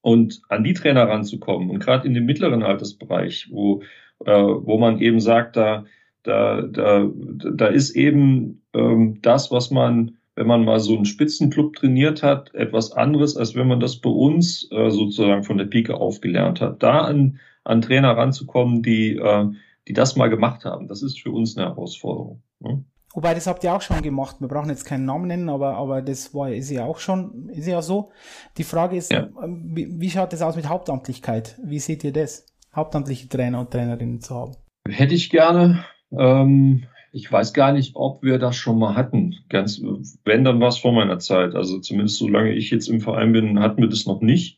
Und an die Trainer ranzukommen und gerade in dem mittleren Altersbereich, wo, äh, wo man eben sagt, da da, da, da ist eben ähm, das, was man, wenn man mal so einen Spitzenclub trainiert hat, etwas anderes, als wenn man das bei uns äh, sozusagen von der Pike aufgelernt hat. Da an, an Trainer ranzukommen, die, äh, die das mal gemacht haben, das ist für uns eine Herausforderung. Ne? Wobei, das habt ihr auch schon gemacht. Wir brauchen jetzt keinen Namen nennen, aber, aber das war, ist ja auch schon, ist ja so. Die Frage ist, ja. wie, wie schaut das aus mit Hauptamtlichkeit? Wie seht ihr das? Hauptamtliche Trainer und Trainerinnen zu haben? Hätte ich gerne. Ähm, ich weiß gar nicht, ob wir das schon mal hatten. Ganz, wenn, dann war es vor meiner Zeit. Also zumindest solange ich jetzt im Verein bin, hatten wir das noch nicht.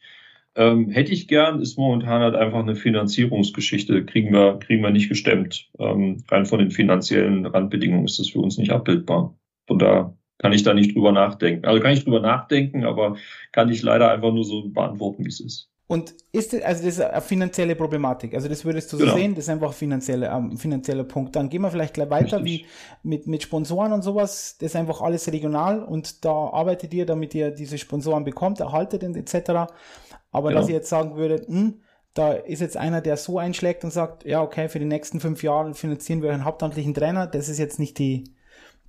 Ähm, hätte ich gern, ist momentan halt einfach eine Finanzierungsgeschichte, kriegen wir, kriegen wir nicht gestemmt. Ähm, rein von den finanziellen Randbedingungen ist das für uns nicht abbildbar. Von da kann ich da nicht drüber nachdenken. Also kann ich drüber nachdenken, aber kann ich leider einfach nur so beantworten, wie es ist. Und ist das, also das ist eine finanzielle Problematik. Also das würdest du so genau. sehen, das ist einfach ein finanzieller, ähm, finanzieller Punkt. Dann gehen wir vielleicht gleich weiter, Richtig. wie mit, mit Sponsoren und sowas. Das ist einfach alles regional und da arbeitet ihr, damit ihr diese Sponsoren bekommt, erhaltet etc. Aber genau. dass ich jetzt sagen würde, hm, da ist jetzt einer, der so einschlägt und sagt, ja, okay, für die nächsten fünf Jahre finanzieren wir einen hauptamtlichen Trainer, das ist jetzt nicht die,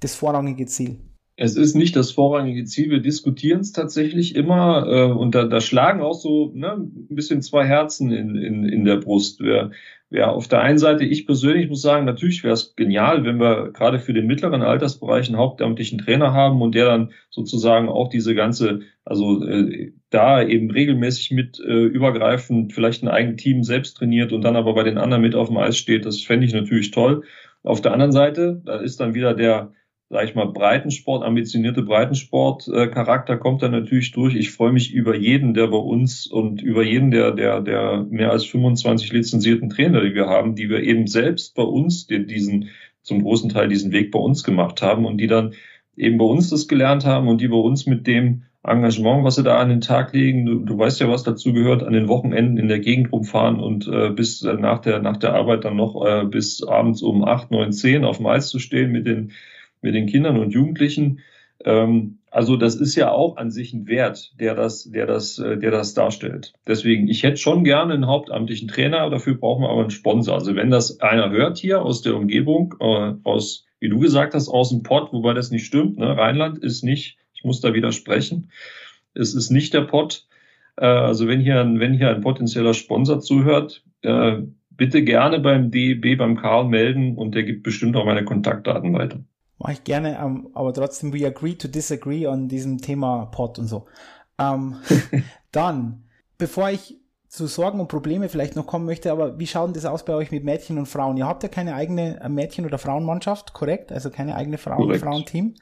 das vorrangige Ziel. Es ist nicht das vorrangige Ziel. Wir diskutieren es tatsächlich immer äh, und da, da schlagen auch so ne, ein bisschen zwei Herzen in, in, in der Brust. Wer, wer auf der einen Seite, ich persönlich muss sagen, natürlich wäre es genial, wenn wir gerade für den mittleren Altersbereich einen hauptamtlichen Trainer haben und der dann sozusagen auch diese ganze, also äh, da eben regelmäßig mit äh, übergreifend vielleicht ein eigenes Team selbst trainiert und dann aber bei den anderen mit auf dem Eis steht. Das fände ich natürlich toll. Auf der anderen Seite, da ist dann wieder der sag ich mal, Breitensport, ambitionierte Breitensport-Charakter äh, kommt da natürlich durch. Ich freue mich über jeden, der bei uns und über jeden der, der, der mehr als 25 lizenzierten Trainer, die wir haben, die wir eben selbst bei uns den, diesen, zum großen Teil diesen Weg bei uns gemacht haben und die dann eben bei uns das gelernt haben und die bei uns mit dem Engagement, was sie da an den Tag legen, du, du weißt ja, was dazu gehört, an den Wochenenden in der Gegend rumfahren und äh, bis äh, nach der nach der Arbeit dann noch äh, bis abends um acht, neun, zehn auf dem Eis zu stehen mit den mit den Kindern und Jugendlichen. Ähm, also das ist ja auch an sich ein Wert, der das, der das, äh, der das darstellt. Deswegen, ich hätte schon gerne einen hauptamtlichen Trainer, dafür brauchen wir aber einen Sponsor. Also wenn das einer hört hier aus der Umgebung, äh, aus, wie du gesagt hast, aus dem Pott, wobei das nicht stimmt, ne? Rheinland ist nicht, ich muss da widersprechen, es ist nicht der Pott. Äh, also wenn hier, ein, wenn hier ein potenzieller Sponsor zuhört, äh, bitte gerne beim DEB, beim Karl melden und der gibt bestimmt auch meine Kontaktdaten weiter. Mache ich gerne, ähm, aber trotzdem, we agree to disagree an diesem Thema Pod und so. Ähm, dann, bevor ich zu Sorgen und Probleme vielleicht noch kommen möchte, aber wie schaut denn das aus bei euch mit Mädchen und Frauen? Ihr habt ja keine eigene äh, Mädchen- oder Frauenmannschaft, korrekt? Also keine eigene Frauen Frauenteam.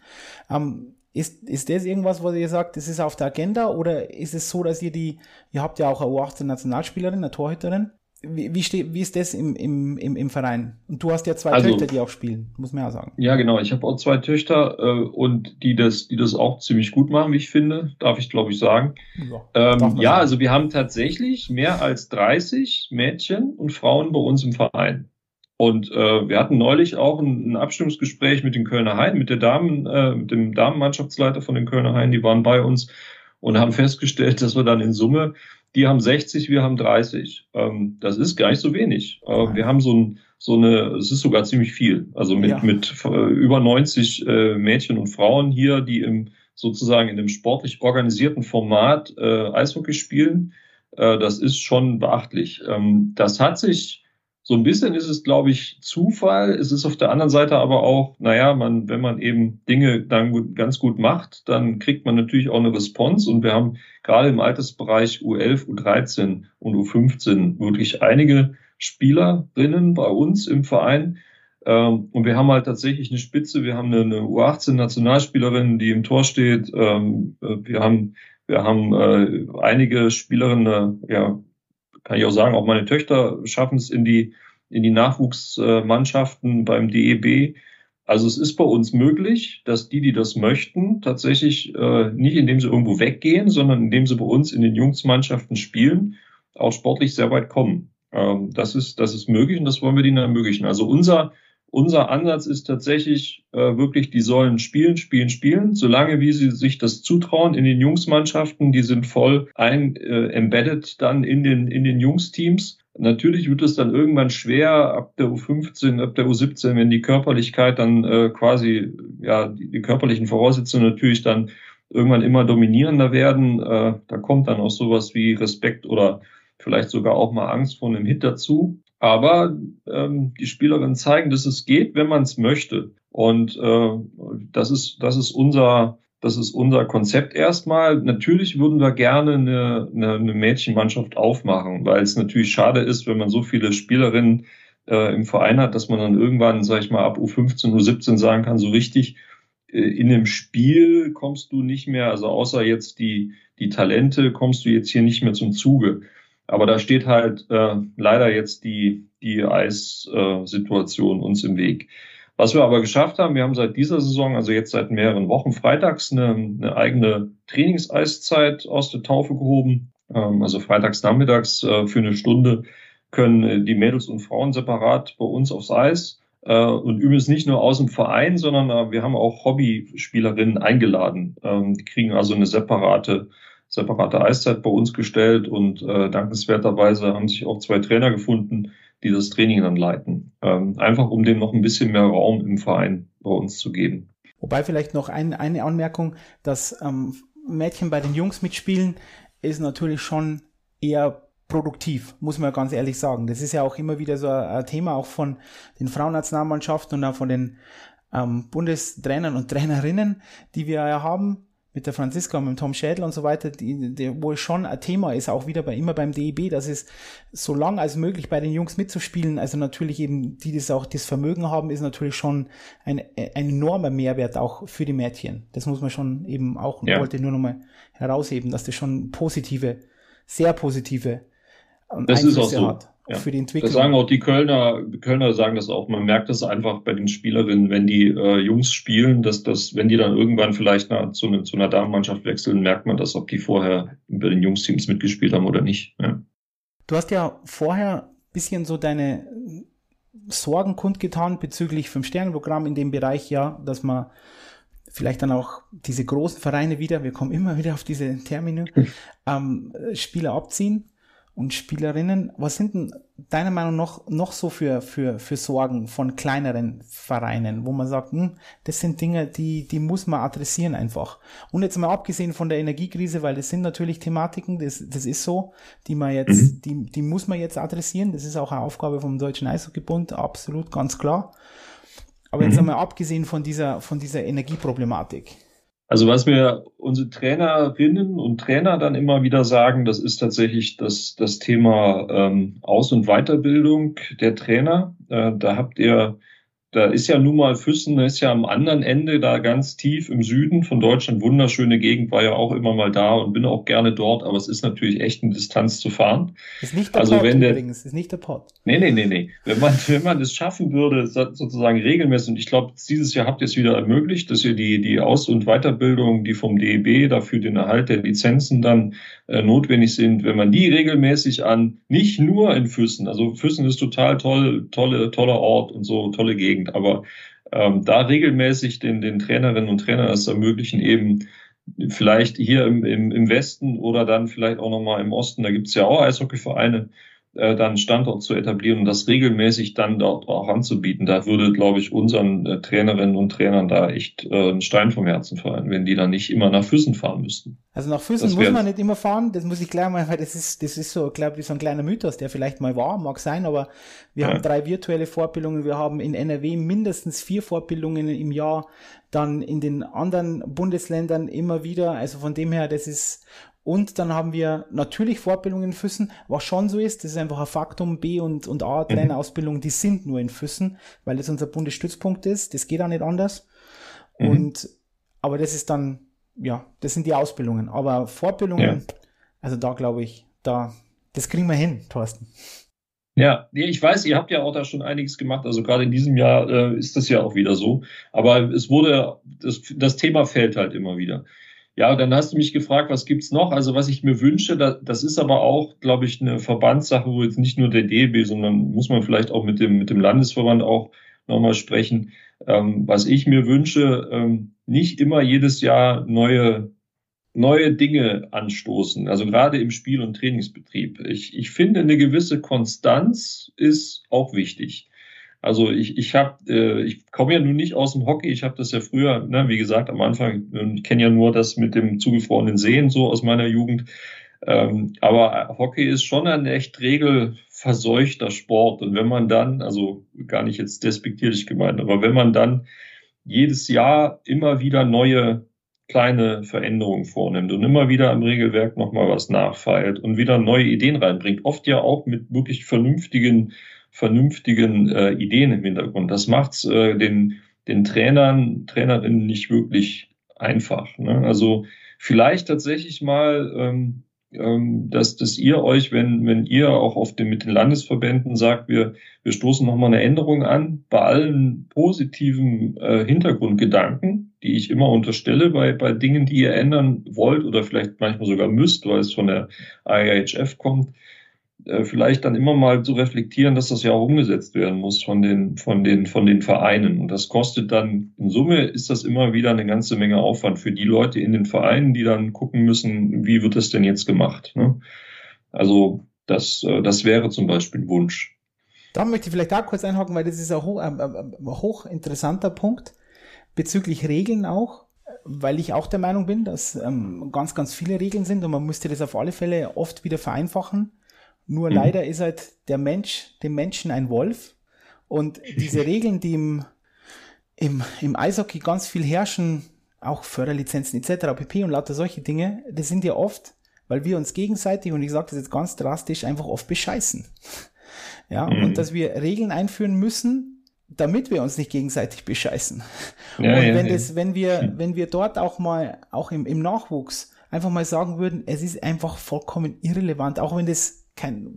Ähm, ist, ist das irgendwas, was ihr sagt, das ist auf der Agenda oder ist es so, dass ihr die, ihr habt ja auch eine U18 Nationalspielerin, eine Torhüterin, wie, wie, steht, wie ist das im, im, im, im Verein? Und du hast ja zwei also, Töchter, die auch spielen, muss man ja sagen. Ja, genau. Ich habe auch zwei Töchter äh, und die das, die das auch ziemlich gut machen, wie ich finde, darf ich glaube ich sagen. Ja, ähm, ja sagen. also wir haben tatsächlich mehr als 30 Mädchen und Frauen bei uns im Verein. Und äh, wir hatten neulich auch ein, ein Abstimmungsgespräch mit den Kölner Haien, mit der Damen, äh, mit dem Damenmannschaftsleiter von den Kölner Haien, die waren bei uns und haben festgestellt, dass wir dann in Summe die haben 60, wir haben 30. Ähm, das ist gar nicht so wenig. Äh, wir haben so, ein, so eine, es ist sogar ziemlich viel. Also mit, ja. mit äh, über 90 äh, Mädchen und Frauen hier, die im sozusagen in dem sportlich organisierten Format äh, Eishockey spielen. Äh, das ist schon beachtlich. Ähm, das hat sich so ein bisschen ist es, glaube ich, Zufall. Es ist auf der anderen Seite aber auch, naja, man, wenn man eben Dinge dann gut, ganz gut macht, dann kriegt man natürlich auch eine Response. Und wir haben gerade im Altersbereich U11, U13 und U15 wirklich einige Spielerinnen bei uns im Verein. Ähm, und wir haben halt tatsächlich eine Spitze. Wir haben eine, U18-Nationalspielerin, die im Tor steht. Ähm, äh, wir haben, wir haben äh, einige Spielerinnen, äh, ja, kann ich auch sagen, auch meine Töchter schaffen es in die, in die Nachwuchsmannschaften beim DEB. Also es ist bei uns möglich, dass die, die das möchten, tatsächlich äh, nicht indem sie irgendwo weggehen, sondern indem sie bei uns in den Jungsmannschaften spielen, auch sportlich sehr weit kommen. Ähm, das ist, das ist möglich und das wollen wir denen ermöglichen. Also unser, unser Ansatz ist tatsächlich äh, wirklich, die sollen spielen, spielen, spielen, solange wie sie sich das zutrauen in den Jungsmannschaften. Die sind voll ein äh, embedded dann in den in den Jungsteams. Natürlich wird es dann irgendwann schwer ab der U15, ab der U17, wenn die Körperlichkeit dann äh, quasi ja die, die körperlichen Voraussetzungen natürlich dann irgendwann immer dominierender werden. Äh, da kommt dann auch sowas wie Respekt oder vielleicht sogar auch mal Angst vor einem Hit dazu. Aber ähm, die Spielerinnen zeigen, dass es geht, wenn man es möchte. Und äh, das ist das ist unser das ist unser Konzept erstmal. Natürlich würden wir gerne eine, eine, eine Mädchenmannschaft aufmachen, weil es natürlich schade ist, wenn man so viele Spielerinnen äh, im Verein hat, dass man dann irgendwann, sag ich mal, ab U15, U17 sagen kann, so richtig, äh, in dem Spiel kommst du nicht mehr, also außer jetzt die, die Talente, kommst du jetzt hier nicht mehr zum Zuge. Aber da steht halt äh, leider jetzt die, die Eissituation uns im Weg. Was wir aber geschafft haben, wir haben seit dieser Saison, also jetzt seit mehreren Wochen freitags eine, eine eigene Trainingseiszeit aus der Taufe gehoben. Ähm, also freitags nachmittags äh, für eine Stunde können die Mädels und Frauen separat bei uns aufs Eis äh, und übrigens nicht nur aus dem Verein, sondern äh, wir haben auch Hobbyspielerinnen eingeladen. Ähm, die kriegen also eine separate separate Eiszeit bei uns gestellt und äh, dankenswerterweise haben sich auch zwei Trainer gefunden, die das Training dann leiten. Ähm, einfach um dem noch ein bisschen mehr Raum im Verein bei uns zu geben. Wobei vielleicht noch ein, eine Anmerkung, dass ähm, Mädchen bei den Jungs mitspielen, ist natürlich schon eher produktiv, muss man ganz ehrlich sagen. Das ist ja auch immer wieder so ein Thema auch von den Frauennationalmannschaften und auch von den ähm, Bundestrainern und Trainerinnen, die wir ja haben mit der Franziska und mit Tom Schädel und so weiter, die, die, wo es schon ein Thema ist, auch wieder bei immer beim DEB, dass es so lang als möglich bei den Jungs mitzuspielen, also natürlich eben, die das auch das Vermögen haben, ist natürlich schon ein, ein enormer Mehrwert auch für die Mädchen. Das muss man schon eben auch, ja. wollte nur nochmal herausheben, dass das schon positive, sehr positive ähm, das Einflüsse ist auch so. hat ja. für die Entwicklung. Das sagen auch die Kölner, die Kölner sagen das auch. Man merkt das einfach bei den Spielerinnen, wenn die äh, Jungs spielen, dass das, wenn die dann irgendwann vielleicht na, zu, ne, zu einer Damenmannschaft wechseln, merkt man das, ob die vorher bei den Jungsteams mitgespielt haben oder nicht. Ja. Du hast ja vorher bisschen so deine Sorgen kundgetan bezüglich Fünf-Sterne-Programm in dem Bereich, ja, dass man vielleicht dann auch diese großen Vereine wieder, wir kommen immer wieder auf diese Termine, ähm, Spieler abziehen und Spielerinnen. Was sind denn deiner Meinung nach noch so für, für, für Sorgen von kleineren Vereinen, wo man sagt, hm, das sind Dinge, die, die muss man adressieren einfach. Und jetzt mal abgesehen von der Energiekrise, weil das sind natürlich Thematiken, das, das ist so, die man jetzt, mhm. die, die muss man jetzt adressieren. Das ist auch eine Aufgabe vom Deutschen Eishockeybund, absolut, ganz klar. Aber mhm. jetzt einmal abgesehen von dieser, von dieser Energieproblematik. Also was mir unsere Trainerinnen und Trainer dann immer wieder sagen, das ist tatsächlich das, das Thema ähm, Aus- und Weiterbildung der Trainer. Äh, da habt ihr da ist ja nun mal Füssen, ist ja am anderen Ende, da ganz tief im Süden von Deutschland, wunderschöne Gegend, war ja auch immer mal da und bin auch gerne dort, aber es ist natürlich echt eine Distanz zu fahren. Ist nicht der also Port wenn der, übrigens, ist nicht der Port. Nee, nee, nee, nee. Wenn man, wenn man es schaffen würde, sozusagen regelmäßig, und ich glaube, dieses Jahr habt ihr es wieder ermöglicht, dass ihr die, die Aus- und Weiterbildung, die vom DEB dafür den Erhalt der Lizenzen dann äh, notwendig sind, wenn man die regelmäßig an, nicht nur in Füssen, also Füssen ist total toll, tolle, toller Ort und so, tolle Gegend, anstrengend. Aber ähm, da regelmäßig den, den Trainerinnen und Trainern es ermöglichen, eben vielleicht hier im, im, im Westen oder dann vielleicht auch nochmal im Osten, da gibt es ja auch Eishockeyvereine, äh, dann Standort zu etablieren und das regelmäßig dann dort auch anzubieten. Da würde, glaube ich, unseren äh, Trainerinnen und Trainern da echt äh, ein Stein vom Herzen fallen, wenn die dann nicht immer nach Füssen fahren müssten. Also nach Füssen muss man nicht immer fahren, das muss ich gleich mal, weil das ist, das ist so, glaube ich, so ein kleiner Mythos, der vielleicht mal war, mag sein, aber wir ja. haben drei virtuelle Fortbildungen, wir haben in NRW mindestens vier Fortbildungen im Jahr, dann in den anderen Bundesländern immer wieder, also von dem her, das ist und dann haben wir natürlich Fortbildungen in Füssen, was schon so ist, das ist einfach ein Faktum, B- und, und A-Trainerausbildung, die sind nur in Füssen, weil das unser Bundesstützpunkt ist, das geht auch nicht anders. Mhm. Und, aber das ist dann, ja, das sind die Ausbildungen. Aber Fortbildungen, ja. also da glaube ich, da, das kriegen wir hin, Thorsten. Ja, ich weiß, ihr habt ja auch da schon einiges gemacht. Also gerade in diesem Jahr äh, ist das ja auch wieder so. Aber es wurde, das, das Thema fällt halt immer wieder. Ja, dann hast du mich gefragt, was gibt's noch? Also was ich mir wünsche, das, das ist aber auch, glaube ich, eine Verbandssache, wo jetzt nicht nur der DB, sondern muss man vielleicht auch mit dem, mit dem Landesverband auch nochmal sprechen. Ähm, was ich mir wünsche, ähm, nicht immer jedes Jahr neue, neue Dinge anstoßen. Also gerade im Spiel- und Trainingsbetrieb. Ich, ich finde, eine gewisse Konstanz ist auch wichtig. Also ich, ich habe, äh, ich komme ja nun nicht aus dem Hockey. Ich habe das ja früher, ne, wie gesagt, am Anfang, ich kenne ja nur das mit dem zugefrorenen Sehen so aus meiner Jugend. Ähm, aber Hockey ist schon ein echt regelverseuchter Sport. Und wenn man dann, also gar nicht jetzt despektierlich gemeint, aber wenn man dann jedes Jahr immer wieder neue kleine Veränderungen vornimmt und immer wieder am Regelwerk nochmal was nachfeilt und wieder neue Ideen reinbringt, oft ja auch mit wirklich vernünftigen vernünftigen äh, Ideen im Hintergrund. Das macht äh, den, den Trainern, Trainerinnen nicht wirklich einfach. Ne? Also vielleicht tatsächlich mal, ähm, ähm, dass, dass ihr euch, wenn, wenn ihr auch auf den, mit den Landesverbänden sagt, wir, wir stoßen nochmal eine Änderung an, bei allen positiven äh, Hintergrundgedanken, die ich immer unterstelle bei, bei Dingen, die ihr ändern wollt oder vielleicht manchmal sogar müsst, weil es von der IIHF kommt, äh, vielleicht dann immer mal zu reflektieren, dass das ja auch umgesetzt werden muss von den, von den, von den Vereinen. Und das kostet dann, in Summe ist das immer wieder eine ganze Menge Aufwand für die Leute in den Vereinen, die dann gucken müssen, wie wird das denn jetzt gemacht. Ne? Also das, äh, das wäre zum Beispiel ein Wunsch. Da möchte ich vielleicht auch kurz einhaken, weil das ist ein, hoch, ein, ein hochinteressanter Punkt bezüglich Regeln auch, weil ich auch der Meinung bin, dass ähm, ganz, ganz viele Regeln sind und man müsste das auf alle Fälle oft wieder vereinfachen. Nur mhm. leider ist halt der Mensch, dem Menschen ein Wolf. Und diese Regeln, die im, im, im Eishockey ganz viel herrschen, auch Förderlizenzen etc., pp. und lauter solche Dinge, das sind ja oft, weil wir uns gegenseitig, und ich sage das jetzt ganz drastisch, einfach oft bescheißen. Ja, mhm. und dass wir Regeln einführen müssen, damit wir uns nicht gegenseitig bescheißen. Ja, und ja, wenn ja. das, wenn wir, wenn wir dort auch mal, auch im, im Nachwuchs, einfach mal sagen würden, es ist einfach vollkommen irrelevant, auch wenn das kein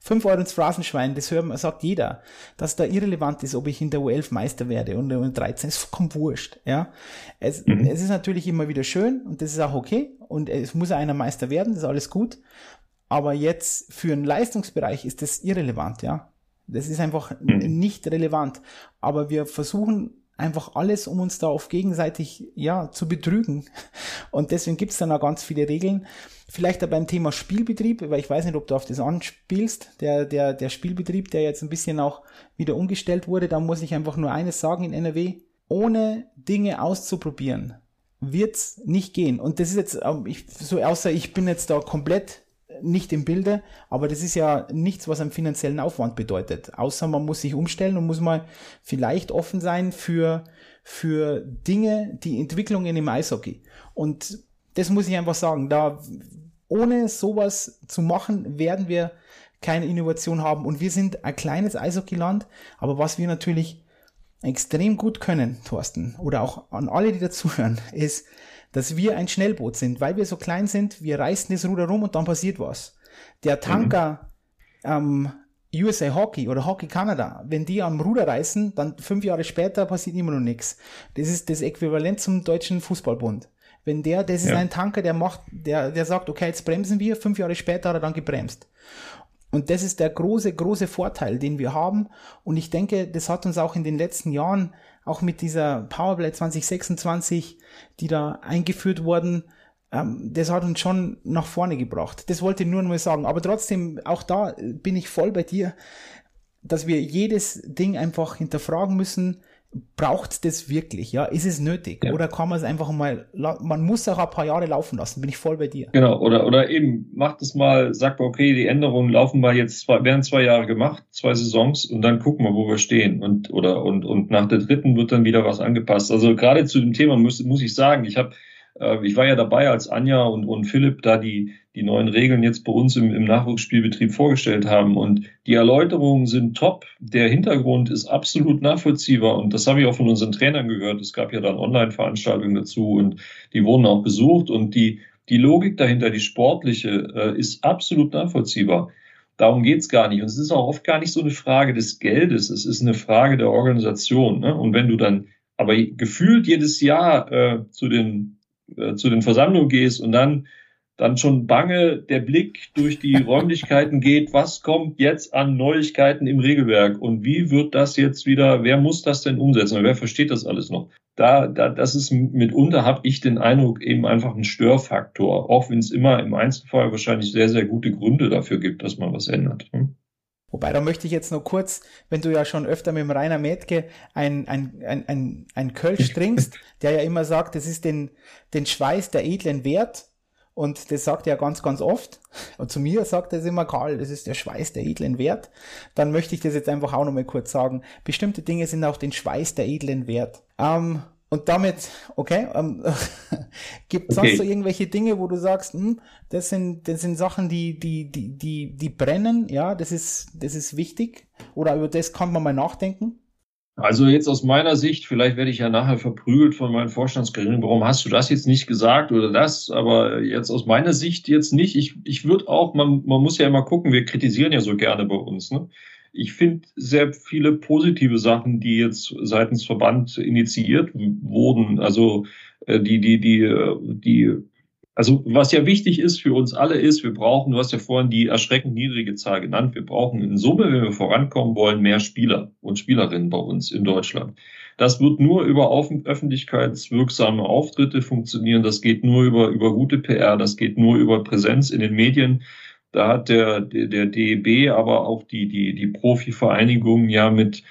5 Euro ins Phrasenschwein, das hört, sagt jeder, dass da irrelevant ist, ob ich in der U11 Meister werde und in der 13 ist vollkommen wurscht, ja. Es, mhm. es ist natürlich immer wieder schön und das ist auch okay und es muss einer Meister werden, das ist alles gut. Aber jetzt für einen Leistungsbereich ist das irrelevant, ja. Das ist einfach mhm. nicht relevant. Aber wir versuchen einfach alles, um uns da auf gegenseitig ja zu betrügen. Und deswegen gibt es dann auch ganz viele Regeln. Vielleicht auch beim Thema Spielbetrieb, weil ich weiß nicht, ob du auf das anspielst, der, der, der Spielbetrieb, der jetzt ein bisschen auch wieder umgestellt wurde, da muss ich einfach nur eines sagen in NRW. Ohne Dinge auszuprobieren, wird's nicht gehen. Und das ist jetzt, ähm, ich, so außer ich bin jetzt da komplett nicht im Bilde, aber das ist ja nichts, was einen finanziellen Aufwand bedeutet. Außer man muss sich umstellen und muss mal vielleicht offen sein für, für Dinge, die Entwicklungen im Eishockey. Und das muss ich einfach sagen, da, ohne sowas zu machen, werden wir keine Innovation haben. Und wir sind ein kleines Eishockeyland, aber was wir natürlich extrem gut können, Thorsten, oder auch an alle, die dazuhören, ist, dass wir ein Schnellboot sind, weil wir so klein sind, wir reißen das Ruder rum und dann passiert was. Der Tanker mhm. ähm, USA Hockey oder Hockey Canada, wenn die am Ruder reißen, dann fünf Jahre später passiert immer noch nichts. Das ist das Äquivalent zum deutschen Fußballbund. Wenn der, das ist ja. ein Tanker, der macht, der, der sagt, okay, jetzt bremsen wir, fünf Jahre später hat er dann gebremst. Und das ist der große, große Vorteil, den wir haben. Und ich denke, das hat uns auch in den letzten Jahren auch mit dieser Powerplay 2026, die da eingeführt wurden, ähm, das hat uns schon nach vorne gebracht. Das wollte ich nur mal sagen. Aber trotzdem, auch da bin ich voll bei dir, dass wir jedes Ding einfach hinterfragen müssen, braucht das wirklich? Ja, ist es nötig? Ja. Oder kann man es einfach mal, man muss auch ein paar Jahre laufen lassen, bin ich voll bei dir. Genau, oder, oder eben, macht es mal, sagt mal, okay, die Änderungen laufen mal jetzt, zwei, werden zwei Jahre gemacht, zwei Saisons und dann gucken wir, wo wir stehen. Und, oder, und, und nach der dritten wird dann wieder was angepasst. Also gerade zu dem Thema muss, muss ich sagen, ich habe ich war ja dabei, als Anja und, und Philipp da die, die neuen Regeln jetzt bei uns im, im Nachwuchsspielbetrieb vorgestellt haben. Und die Erläuterungen sind top. Der Hintergrund ist absolut nachvollziehbar. Und das habe ich auch von unseren Trainern gehört. Es gab ja dann Online-Veranstaltungen dazu und die wurden auch besucht. Und die, die Logik dahinter, die sportliche, äh, ist absolut nachvollziehbar. Darum geht's gar nicht. Und es ist auch oft gar nicht so eine Frage des Geldes. Es ist eine Frage der Organisation. Ne? Und wenn du dann aber gefühlt jedes Jahr äh, zu den äh, zu den Versammlungen gehst und dann dann schon bange der Blick durch die Räumlichkeiten geht, was kommt jetzt an Neuigkeiten im Regelwerk und wie wird das jetzt wieder, wer muss das denn umsetzen, wer versteht das alles noch? Da, da das ist mitunter, habe ich den Eindruck, eben einfach ein Störfaktor, auch wenn es immer im Einzelfall wahrscheinlich sehr, sehr gute Gründe dafür gibt, dass man was ändert. Hm? Wobei, da möchte ich jetzt noch kurz, wenn du ja schon öfter mit dem Rainer Metke ein, ein, ein, ein, ein Kölsch trinkst, der ja immer sagt, das ist den, den Schweiß der edlen Wert. Und das sagt er ganz, ganz oft. Und zu mir sagt er es immer, Karl, das ist der Schweiß der edlen Wert. Dann möchte ich das jetzt einfach auch nochmal kurz sagen. Bestimmte Dinge sind auch den Schweiß der edlen Wert. Ähm, und damit, okay, ähm, gibt es okay. sonst so irgendwelche Dinge, wo du sagst, hm, das sind, das sind Sachen, die, die, die, die, die brennen, ja, das ist, das ist wichtig, oder über das kann man mal nachdenken? Also jetzt aus meiner Sicht, vielleicht werde ich ja nachher verprügelt von meinen Vorstandskollegen, warum hast du das jetzt nicht gesagt oder das? Aber jetzt aus meiner Sicht jetzt nicht. Ich, ich würde auch, man, man muss ja immer gucken, wir kritisieren ja so gerne bei uns. Ne? Ich finde sehr viele positive Sachen, die jetzt seitens Verband initiiert wurden. Also äh, die, die, die, äh, die also was ja wichtig ist für uns alle ist, wir brauchen, du hast ja vorhin die erschreckend niedrige Zahl genannt, wir brauchen in Summe, wenn wir vorankommen wollen, mehr Spieler und Spielerinnen bei uns in Deutschland. Das wird nur über öffentlichkeitswirksame Auftritte funktionieren, das geht nur über, über gute PR, das geht nur über Präsenz in den Medien. Da hat der, der, der DEB, aber auch die, die, die Profivereinigungen ja mit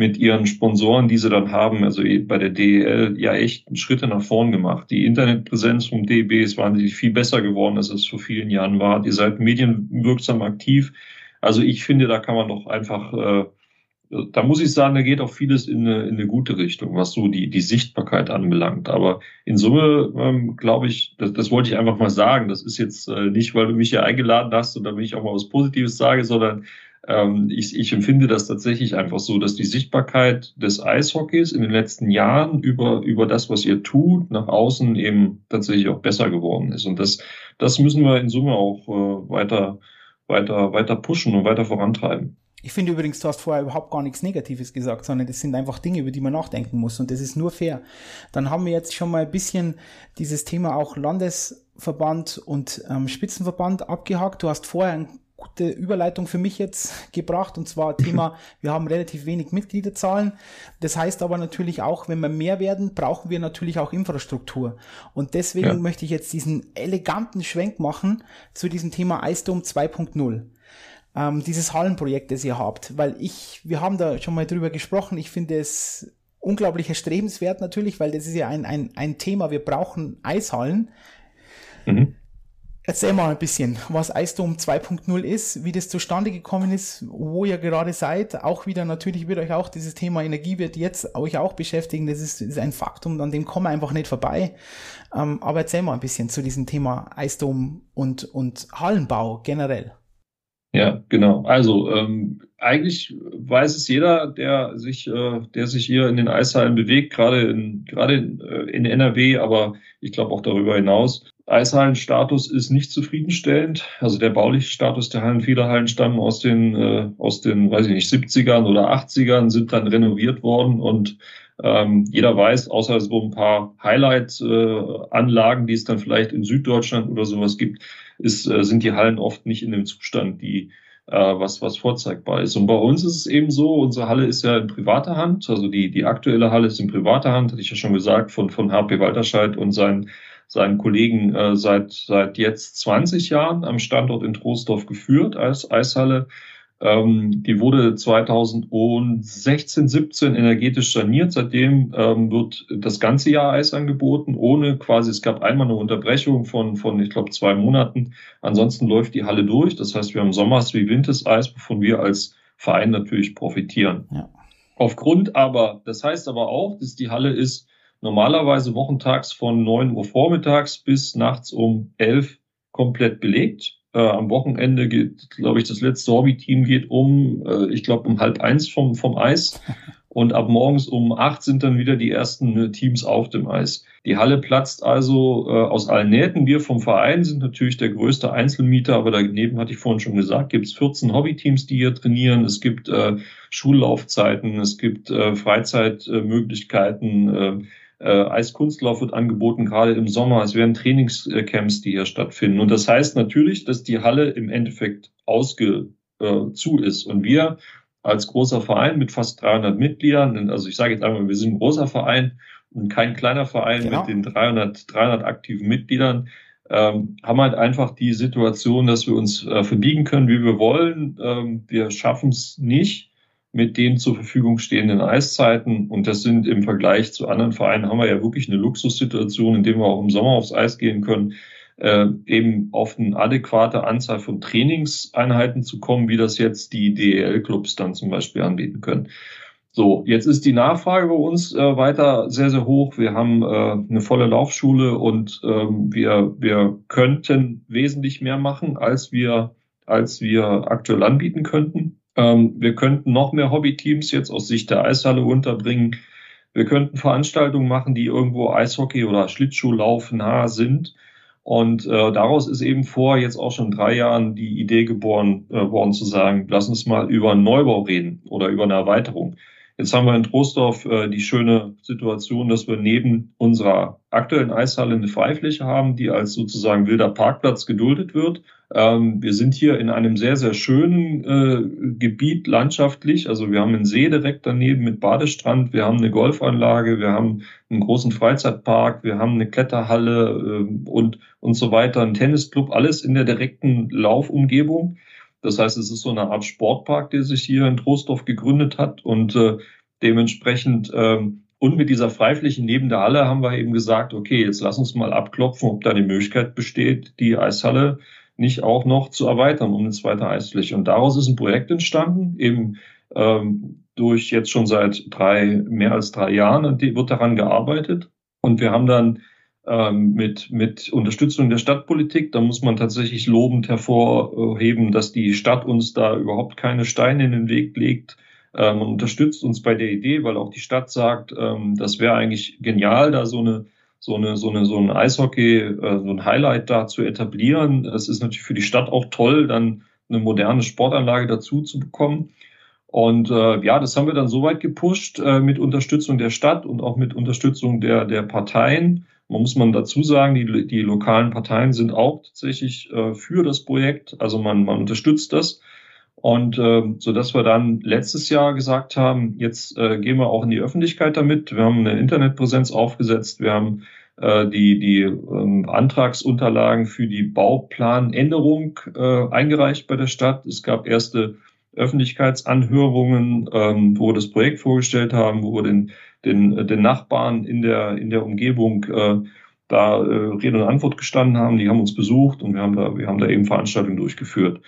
mit ihren Sponsoren, die sie dann haben, also bei der DEL, ja echt Schritte nach vorn gemacht. Die Internetpräsenz vom DEB ist wahnsinnig viel besser geworden, als es vor vielen Jahren war. Ihr seid medienwirksam aktiv. Also ich finde, da kann man doch einfach, äh, da muss ich sagen, da geht auch vieles in eine, in eine gute Richtung, was so die, die Sichtbarkeit anbelangt. Aber in Summe ähm, glaube ich, das, das wollte ich einfach mal sagen. Das ist jetzt äh, nicht, weil du mich hier eingeladen hast und damit ich auch mal was Positives sage, sondern ähm, ich, ich empfinde das tatsächlich einfach so, dass die Sichtbarkeit des Eishockeys in den letzten Jahren über, über das, was ihr tut, nach außen eben tatsächlich auch besser geworden ist. Und das, das müssen wir in Summe auch äh, weiter, weiter, weiter pushen und weiter vorantreiben. Ich finde übrigens, du hast vorher überhaupt gar nichts Negatives gesagt, sondern das sind einfach Dinge, über die man nachdenken muss und das ist nur fair. Dann haben wir jetzt schon mal ein bisschen dieses Thema auch Landesverband und ähm, Spitzenverband abgehakt. Du hast vorher ein gute Überleitung für mich jetzt gebracht und zwar Thema, wir haben relativ wenig Mitgliederzahlen. Das heißt aber natürlich auch, wenn wir mehr werden, brauchen wir natürlich auch Infrastruktur. Und deswegen ja. möchte ich jetzt diesen eleganten Schwenk machen zu diesem Thema Eisdom 2.0. Ähm, dieses Hallenprojekt, das ihr habt, weil ich, wir haben da schon mal drüber gesprochen, ich finde es unglaublich erstrebenswert natürlich, weil das ist ja ein, ein, ein Thema, wir brauchen Eishallen. Mhm. Erzähl mal ein bisschen, was Eisdom 2.0 ist, wie das zustande gekommen ist, wo ihr gerade seid. Auch wieder, natürlich wird euch auch dieses Thema Energie wird jetzt euch auch beschäftigen. Das ist, ist ein Faktum, an dem kommen wir einfach nicht vorbei. Ähm, aber erzähl mal ein bisschen zu diesem Thema Eisdom und, und Hallenbau generell. Ja, genau. Also ähm, eigentlich weiß es jeder, der sich, äh, der sich hier in den Eishallen bewegt, gerade in, gerade in, äh, in NRW, aber ich glaube auch darüber hinaus. Eishallenstatus ist nicht zufriedenstellend. Also der bauliche Status der Hallen, viele Hallen stammen aus den, äh, aus den, weiß ich nicht, 70ern oder 80ern, sind dann renoviert worden und ähm, jeder weiß, außer so ein paar Highlight-Anlagen, äh, die es dann vielleicht in Süddeutschland oder sowas gibt, ist, äh, sind die Hallen oft nicht in dem Zustand, die äh, was, was vorzeigbar ist. Und bei uns ist es eben so, unsere Halle ist ja in privater Hand, also die, die aktuelle Halle ist in privater Hand, hatte ich ja schon gesagt, von, von HP Walterscheid und seinen seinen Kollegen äh, seit, seit jetzt 20 Jahren am Standort in Troisdorf geführt als Eishalle. Ähm, die wurde 2016, 17 energetisch saniert. Seitdem ähm, wird das ganze Jahr Eis angeboten, ohne quasi, es gab einmal eine Unterbrechung von, von ich glaube, zwei Monaten. Ansonsten läuft die Halle durch. Das heißt, wir haben Sommers wie Winters Eis, wovon wir als Verein natürlich profitieren. Ja. Aufgrund aber, das heißt aber auch, dass die Halle ist normalerweise wochentags von 9 Uhr vormittags bis nachts um 11 komplett belegt. Äh, am Wochenende geht, glaube ich, das letzte Hobby-Team geht um, äh, ich glaube, um halb eins vom, vom Eis. Und ab morgens um acht sind dann wieder die ersten äh, Teams auf dem Eis. Die Halle platzt also äh, aus allen Nähten. Wir vom Verein sind natürlich der größte Einzelmieter, aber daneben hatte ich vorhin schon gesagt, gibt es 14 Hobbyteams, die hier trainieren. Es gibt äh, Schullaufzeiten, es gibt Freizeitmöglichkeiten. Äh, Eiskunstlauf wird angeboten, gerade im Sommer. Es werden Trainingscamps, die hier stattfinden. Und das heißt natürlich, dass die Halle im Endeffekt ausge äh, zu ist. Und wir als großer Verein mit fast 300 Mitgliedern, also ich sage jetzt einmal, wir sind ein großer Verein und kein kleiner Verein genau. mit den 300, 300 aktiven Mitgliedern, ähm, haben halt einfach die Situation, dass wir uns äh, verbiegen können, wie wir wollen. Ähm, wir schaffen es nicht, mit den zur Verfügung stehenden Eiszeiten. Und das sind im Vergleich zu anderen Vereinen haben wir ja wirklich eine Luxussituation, in der wir auch im Sommer aufs Eis gehen können, äh, eben auf eine adäquate Anzahl von Trainingseinheiten zu kommen, wie das jetzt die DEL-Clubs dann zum Beispiel anbieten können. So, jetzt ist die Nachfrage bei uns äh, weiter sehr, sehr hoch. Wir haben äh, eine volle Laufschule und ähm, wir, wir könnten wesentlich mehr machen, als wir, als wir aktuell anbieten könnten. Ähm, wir könnten noch mehr Hobbyteams jetzt aus Sicht der Eishalle unterbringen. Wir könnten Veranstaltungen machen, die irgendwo Eishockey oder Schlittschuhlauf nah sind. Und äh, daraus ist eben vor jetzt auch schon drei Jahren die Idee geboren äh, worden zu sagen, lass uns mal über einen Neubau reden oder über eine Erweiterung. Jetzt haben wir in Trostorf äh, die schöne Situation, dass wir neben unserer aktuellen Eishalle eine Freifläche haben, die als sozusagen wilder Parkplatz geduldet wird. Ähm, wir sind hier in einem sehr, sehr schönen äh, Gebiet landschaftlich. Also wir haben einen See direkt daneben mit Badestrand, wir haben eine Golfanlage, wir haben einen großen Freizeitpark, wir haben eine Kletterhalle äh, und, und so weiter, einen Tennisclub, alles in der direkten Laufumgebung. Das heißt, es ist so eine Art Sportpark, der sich hier in Trostorf gegründet hat. Und äh, dementsprechend ähm, und mit dieser Freifläche neben der Halle haben wir eben gesagt, okay, jetzt lass uns mal abklopfen, ob da die Möglichkeit besteht, die Eishalle nicht auch noch zu erweitern um eine zweite Eisfläche. Und daraus ist ein Projekt entstanden, eben ähm, durch jetzt schon seit drei, mehr als drei Jahren, und die wird daran gearbeitet. Und wir haben dann ähm, mit, mit Unterstützung der Stadtpolitik. Da muss man tatsächlich lobend hervorheben, dass die Stadt uns da überhaupt keine Steine in den Weg legt. Ähm, man unterstützt uns bei der Idee, weil auch die Stadt sagt, ähm, das wäre eigentlich genial, da so eine so eine so eine so ein Eishockey, äh, so ein Highlight da zu etablieren. Es ist natürlich für die Stadt auch toll, dann eine moderne Sportanlage dazu zu bekommen. Und äh, ja, das haben wir dann so weit gepusht äh, mit Unterstützung der Stadt und auch mit Unterstützung der der Parteien man muss man dazu sagen, die, die lokalen Parteien sind auch tatsächlich äh, für das Projekt. Also man, man unterstützt das. Und äh, so dass wir dann letztes Jahr gesagt haben, jetzt äh, gehen wir auch in die Öffentlichkeit damit. Wir haben eine Internetpräsenz aufgesetzt. Wir haben äh, die, die ähm, Antragsunterlagen für die Bauplanänderung äh, eingereicht bei der Stadt. Es gab erste Öffentlichkeitsanhörungen, ähm, wo wir das Projekt vorgestellt haben, wo wir den den, den Nachbarn in der, in der Umgebung äh, da äh, Rede und Antwort gestanden haben. Die haben uns besucht und wir haben da, wir haben da eben Veranstaltungen durchgeführt.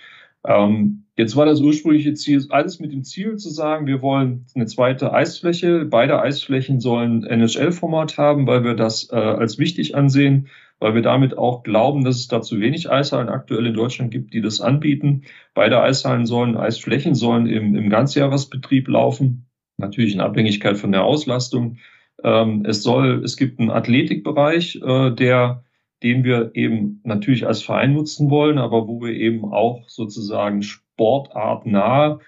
Ähm, jetzt war das ursprüngliche Ziel, alles mit dem Ziel zu sagen, wir wollen eine zweite Eisfläche. Beide Eisflächen sollen NHL-Format haben, weil wir das äh, als wichtig ansehen, weil wir damit auch glauben, dass es da zu wenig Eishallen aktuell in Deutschland gibt, die das anbieten. Beide Eishallen sollen, Eisflächen sollen im, im Ganzjahresbetrieb laufen natürlich in Abhängigkeit von der Auslastung. Ähm, es soll, es gibt einen Athletikbereich, äh, der, den wir eben natürlich als Verein nutzen wollen, aber wo wir eben auch sozusagen sportartnah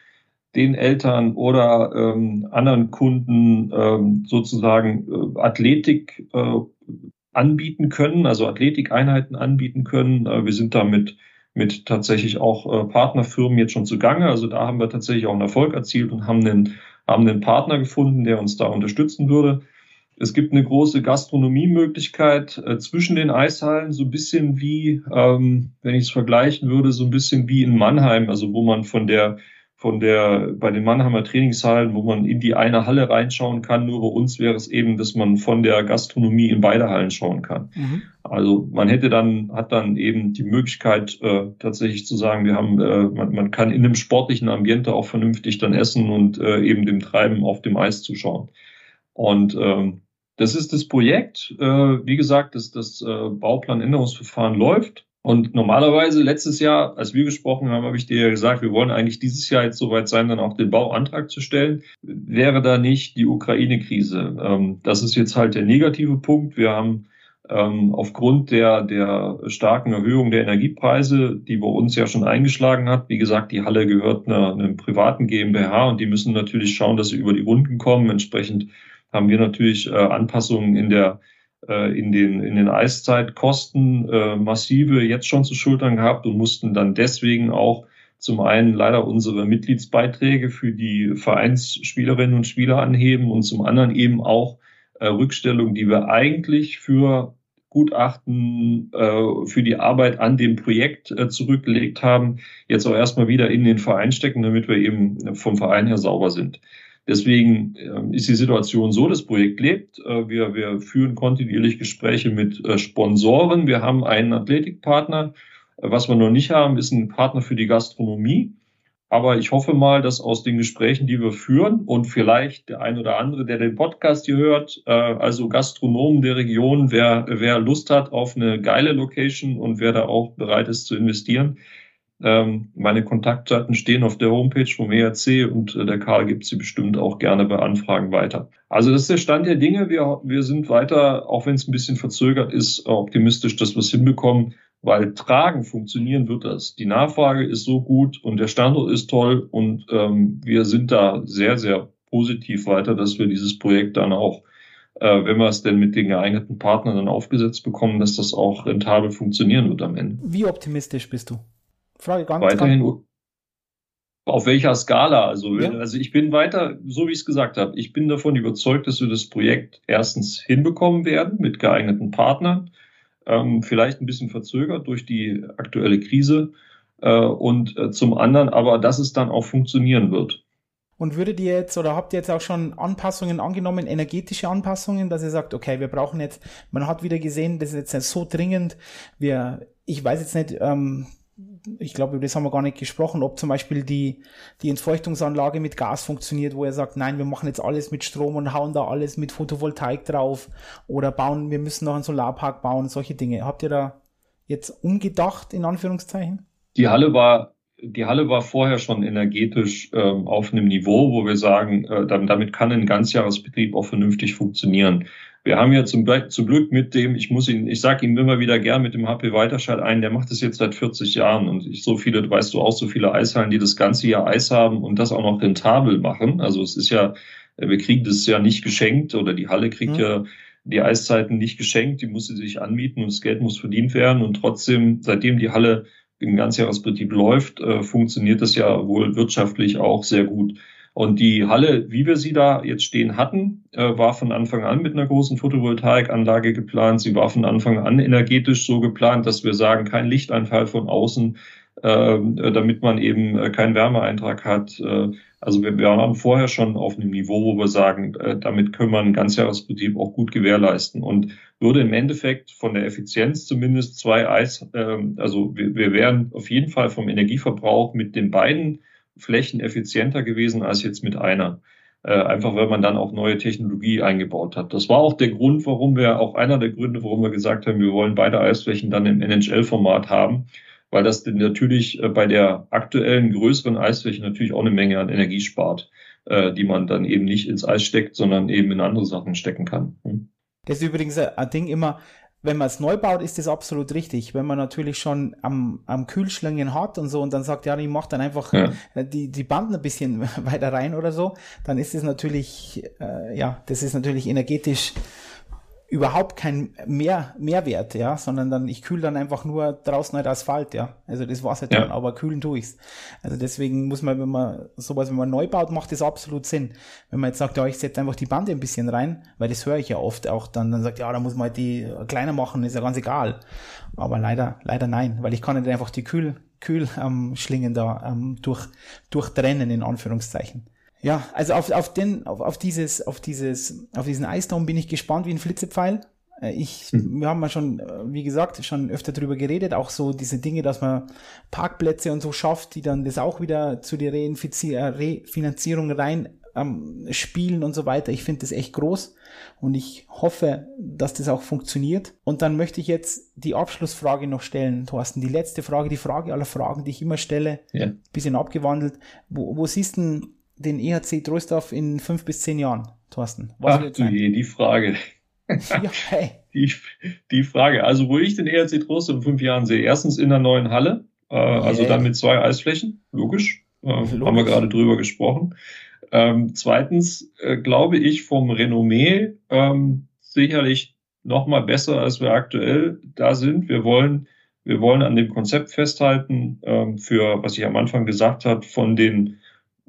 den Eltern oder ähm, anderen Kunden ähm, sozusagen äh, Athletik äh, anbieten können, also Athletikeinheiten anbieten können. Äh, wir sind damit mit tatsächlich auch äh, Partnerfirmen jetzt schon zugange. Also da haben wir tatsächlich auch einen Erfolg erzielt und haben einen haben einen Partner gefunden, der uns da unterstützen würde. Es gibt eine große Gastronomiemöglichkeit äh, zwischen den Eishallen, so ein bisschen wie, ähm, wenn ich es vergleichen würde, so ein bisschen wie in Mannheim, also wo man von der von der, bei den Mannheimer Trainingshallen, wo man in die eine Halle reinschauen kann. Nur bei uns wäre es eben, dass man von der Gastronomie in beide Hallen schauen kann. Mhm. Also man hätte dann, hat dann eben die Möglichkeit, äh, tatsächlich zu sagen, wir haben, äh, man, man kann in einem sportlichen Ambiente auch vernünftig dann essen und äh, eben dem Treiben auf dem Eis zuschauen. Und ähm, das ist das Projekt. Äh, wie gesagt, das, das äh, Bauplanänderungsverfahren läuft. Und normalerweise letztes Jahr, als wir gesprochen haben, habe ich dir ja gesagt, wir wollen eigentlich dieses Jahr jetzt soweit sein, dann auch den Bauantrag zu stellen. Wäre da nicht die Ukraine-Krise? Ähm, das ist jetzt halt der negative Punkt. Wir haben ähm, aufgrund der, der starken Erhöhung der Energiepreise, die bei uns ja schon eingeschlagen hat, wie gesagt, die Halle gehört einer, einem privaten GmbH und die müssen natürlich schauen, dass sie über die Runden kommen. Entsprechend haben wir natürlich äh, Anpassungen in der äh, in den, in den Eiszeitkosten äh, massive jetzt schon zu schultern gehabt und mussten dann deswegen auch zum einen leider unsere Mitgliedsbeiträge für die Vereinsspielerinnen und Spieler anheben und zum anderen eben auch äh, Rückstellungen, die wir eigentlich für Gutachten äh, für die Arbeit an dem Projekt äh, zurückgelegt haben, jetzt auch erstmal wieder in den Verein stecken, damit wir eben vom Verein her sauber sind. Deswegen äh, ist die Situation so, das Projekt lebt. Äh, wir, wir führen kontinuierlich Gespräche mit äh, Sponsoren. Wir haben einen Athletikpartner. Äh, was wir noch nicht haben, ist ein Partner für die Gastronomie. Aber ich hoffe mal, dass aus den Gesprächen, die wir führen und vielleicht der ein oder andere, der den Podcast hier hört, also Gastronomen der Region, wer, wer Lust hat auf eine geile Location und wer da auch bereit ist zu investieren, Ähm, meine Kontaktdaten stehen auf der Homepage vom ERC und äh, der Karl gibt sie bestimmt auch gerne bei Anfragen weiter. Also das ist der Stand der Dinge. Wir, wir sind weiter, auch wenn es ein bisschen verzögert ist, optimistisch, dass wir es hinbekommen, weil tragen funktionieren wird das. Die Nachfrage ist so gut und der Standort ist toll und ähm, wir sind da sehr, sehr positiv weiter, dass wir dieses Projekt dann auch äh, wenn wir es denn mit den geeigneten Partnern dann aufgesetzt bekommen, dass das auch rentabel funktionieren wird am Ende. Wie optimistisch bist du? Frage ganz Weiterhin ganz auf welcher Skala? Also, ja. also ich bin weiter, so wie ich es gesagt habe, ich bin davon überzeugt, dass wir das Projekt erstens hinbekommen werden mit geeigneten Partnern, ähm, vielleicht ein bisschen verzögert durch die aktuelle Krise äh, und äh, zum anderen aber, dass es dann auch funktionieren wird. Und würdet ihr jetzt oder habt ihr jetzt auch schon Anpassungen angenommen, energetische Anpassungen, dass ihr sagt, okay, wir brauchen jetzt, man hat wieder gesehen, das ist jetzt so dringend, wir, ich weiß jetzt nicht, ähm, ich glaube, über das haben wir gar nicht gesprochen, ob zum Beispiel die, die Entfeuchtungsanlage mit Gas funktioniert, wo er sagt, nein, wir machen jetzt alles mit Strom und hauen da alles mit Photovoltaik drauf oder bauen, wir müssen noch einen Solarpark bauen, solche Dinge. Habt ihr da jetzt umgedacht, in Anführungszeichen? Die Halle war die Halle war vorher schon energetisch äh, auf einem Niveau, wo wir sagen, äh, damit kann ein Ganzjahresbetrieb auch vernünftig funktionieren. Wir haben ja zum, zum Glück mit dem, ich muss ihn, ich sage ihm immer wieder gern mit dem HP Weiterscheid ein, der macht das jetzt seit 40 Jahren und ich, so viele, weißt du auch, so viele Eishallen, die das ganze Jahr Eis haben und das auch noch rentabel machen. Also es ist ja, wir kriegen das ja nicht geschenkt oder die Halle kriegt mhm. ja die Eiszeiten nicht geschenkt, die muss sie sich anmieten und das Geld muss verdient werden und trotzdem, seitdem die Halle im Ganzjahresbetrieb läuft, äh, funktioniert das ja wohl wirtschaftlich auch sehr gut. Und die Halle, wie wir sie da jetzt stehen hatten, äh, war von Anfang an mit einer großen Photovoltaikanlage geplant. Sie war von Anfang an energetisch so geplant, dass wir sagen, kein Lichteinfall von außen, äh, damit man eben äh, keinen Wärmeeintrag hat. Also wir, waren vorher schon auf einem Niveau, wo wir sagen, damit können wir einen Ganzjahresbetrieb auch gut gewährleisten und würde im Endeffekt von der Effizienz zumindest zwei Eis, äh, also wir wären auf jeden Fall vom Energieverbrauch mit den beiden Flächen effizienter gewesen als jetzt mit einer. Äh, einfach weil man dann auch neue Technologie eingebaut hat. Das war auch der Grund, warum wir, auch einer der Gründe, warum wir gesagt haben, wir wollen beide Eisflächen dann im NHL-Format haben, weil das natürlich äh, bei der aktuellen größeren Eisfläche natürlich auch eine Menge an Energie spart, äh, die man dann eben nicht ins Eis steckt, sondern eben in andere Sachen stecken kann. Hm. Das ist übrigens ein Ding immer, wenn man es neu baut, ist das absolut richtig. Wenn man natürlich schon am, am Kühlschlingen hat und so und dann sagt, ja, ich mache dann einfach ja. die, die Banden ein bisschen weiter rein oder so, dann ist es natürlich, äh, ja, das ist natürlich energetisch überhaupt kein Mehr, Mehrwert, ja, sondern dann, ich kühle dann einfach nur draußen halt Asphalt, ja. Also das war's halt ja. dann, aber kühlen tue ich's. Also deswegen muss man, wenn man sowas, wenn man neu baut, macht das absolut Sinn. Wenn man jetzt sagt, ja, ich setze einfach die Bande ein bisschen rein, weil das höre ich ja oft auch dann, dann sagt, ja, da muss man halt die kleiner machen, ist ja ganz egal. Aber leider, leider nein, weil ich kann nicht einfach die Kühl, Kühlschlingen ähm, da ähm, durch, durchtrennen, in Anführungszeichen. Ja, also auf, auf, den, auf, auf, dieses, auf, dieses, auf diesen Eisdom bin ich gespannt wie ein Flitzepfeil. Äh, ich, mhm. wir haben ja schon, äh, wie gesagt, schon öfter drüber geredet, auch so diese Dinge, dass man Parkplätze und so schafft, die dann das auch wieder zu der äh, Refinanzierung rein ähm, spielen und so weiter. Ich finde das echt groß und ich hoffe, dass das auch funktioniert. Und dann möchte ich jetzt die Abschlussfrage noch stellen, Thorsten. Die letzte Frage, die Frage aller Fragen, die ich immer stelle, ja. bisschen abgewandelt. Wo, wo siehst du den EHC Trostorf in fünf bis zehn Jahren, Thorsten? Was Ach du je, die Frage. ja, hey. Die, die Frage, also wo ich den EHC Trostorf in fünf Jahren sehe, erstens in der neuen Halle, äh, yeah. also dann mit zwei Eisflächen, logisch, äh, logisch. haben wir gerade drüber gesprochen. Ähm, zweitens äh, glaube ich vom Renommee ähm, sicherlich noch mal besser, als wir aktuell da sind. Wir wollen, wir wollen an dem Konzept festhalten, ähm, für, was ich am Anfang gesagt habe, von den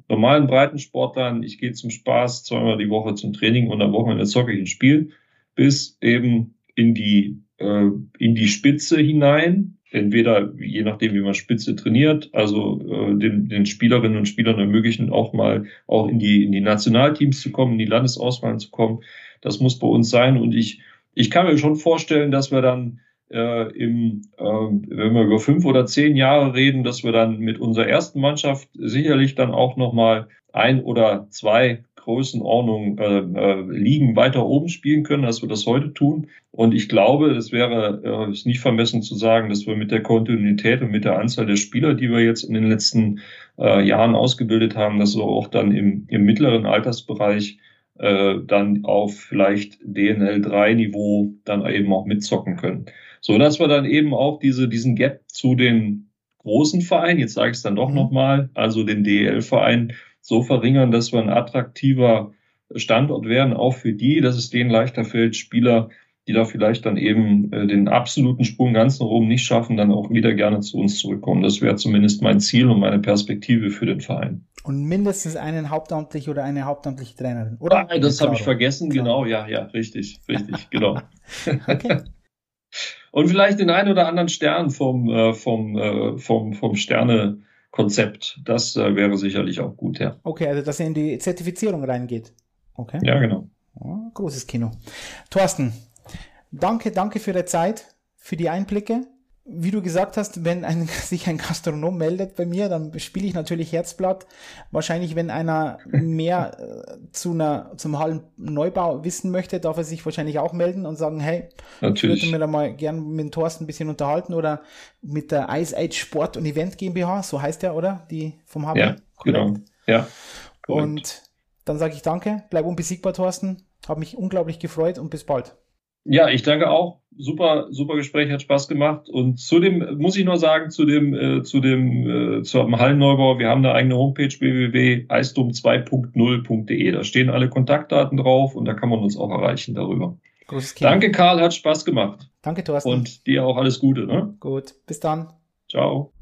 normalen Breitensportlern, ich gehe zum Spaß zweimal die Woche zum Training und am Wochenende zocke ich ein Spiel, bis eben in die, äh, in die Spitze hinein. Entweder, je nachdem, wie man Spitze trainiert, also äh, den, den Spielerinnen und Spielern ermöglichen, auch mal auch in die, in die Nationalteams zu kommen, in die Landesauswahlen zu kommen. Das muss bei uns sein. Und ich, ich kann mir schon vorstellen, dass wir dann äh, im, äh, wenn wir über fünf oder zehn Jahre reden, dass wir dann mit unserer ersten Mannschaft sicherlich dann auch nochmal ein oder zwei Größenordnung äh, äh, Ligen weiter oben spielen können, als wir das heute tun. Und ich glaube, es wäre äh, ist nicht vermessen zu sagen, dass wir mit der Kontinuität und mit der Anzahl der Spieler, die wir jetzt in den letzten äh, Jahren ausgebildet haben, dass wir auch dann im, im mittleren Altersbereich äh, dann auf vielleicht DNL 3 Niveau dann eben auch mitzocken können. So dass wir dann eben auch diese, diesen Gap zu den großen Vereinen, jetzt sage ich es dann doch mhm. nochmal, also den DEL-Verein so verringern, dass wir ein attraktiver Standort werden, auch für die, dass es denen leichter fällt, Spieler, die da vielleicht dann eben äh, den absoluten Sprung ganz nach oben nicht schaffen, dann auch wieder gerne zu uns zurückkommen. Das wäre zumindest mein Ziel und meine Perspektive für den Verein. Und mindestens einen hauptamtlich oder eine hauptamtliche Trainerin, oder? Ah, das habe ich vergessen, Klar. genau, ja, ja, richtig, richtig, genau. okay. Und vielleicht den einen oder anderen Stern vom, äh, vom, äh, vom, vom Sterne-Konzept. Das äh, wäre sicherlich auch gut, ja. Okay, also dass er in die Zertifizierung reingeht. Okay. Ja, genau. Oh, großes Kino. Thorsten, danke, danke für die Zeit, für die Einblicke wie du gesagt hast, wenn ein, sich ein Gastronom meldet bei mir, dann spiele ich natürlich Herzblatt. Wahrscheinlich, wenn einer mehr äh, zu einer, zum Hallenneubau wissen möchte, darf er sich wahrscheinlich auch melden und sagen, hey, natürlich. ich würde mir da mal gern mit Thorsten ein bisschen unterhalten oder mit der Ice Age Sport und Event GmbH, so heißt der, oder? Die vom HB. Ja, genau. Ja. Und dann sage ich danke, bleib unbesiegbar, Thorsten. Habe mich unglaublich gefreut und bis bald. Ja, ich danke auch. Super, super Gespräch, hat Spaß gemacht. Und zu dem muss ich nur sagen, zu dem, äh, zu dem, äh, zum Hallenneubau, wir haben eine eigene Homepage www.eisdom2.0.de. Da stehen alle Kontaktdaten drauf und da kann man uns auch erreichen darüber. Danke, Karl, hat Spaß gemacht. Danke, Thorsten. Und dir auch alles Gute. Ne? Gut, bis dann. Ciao.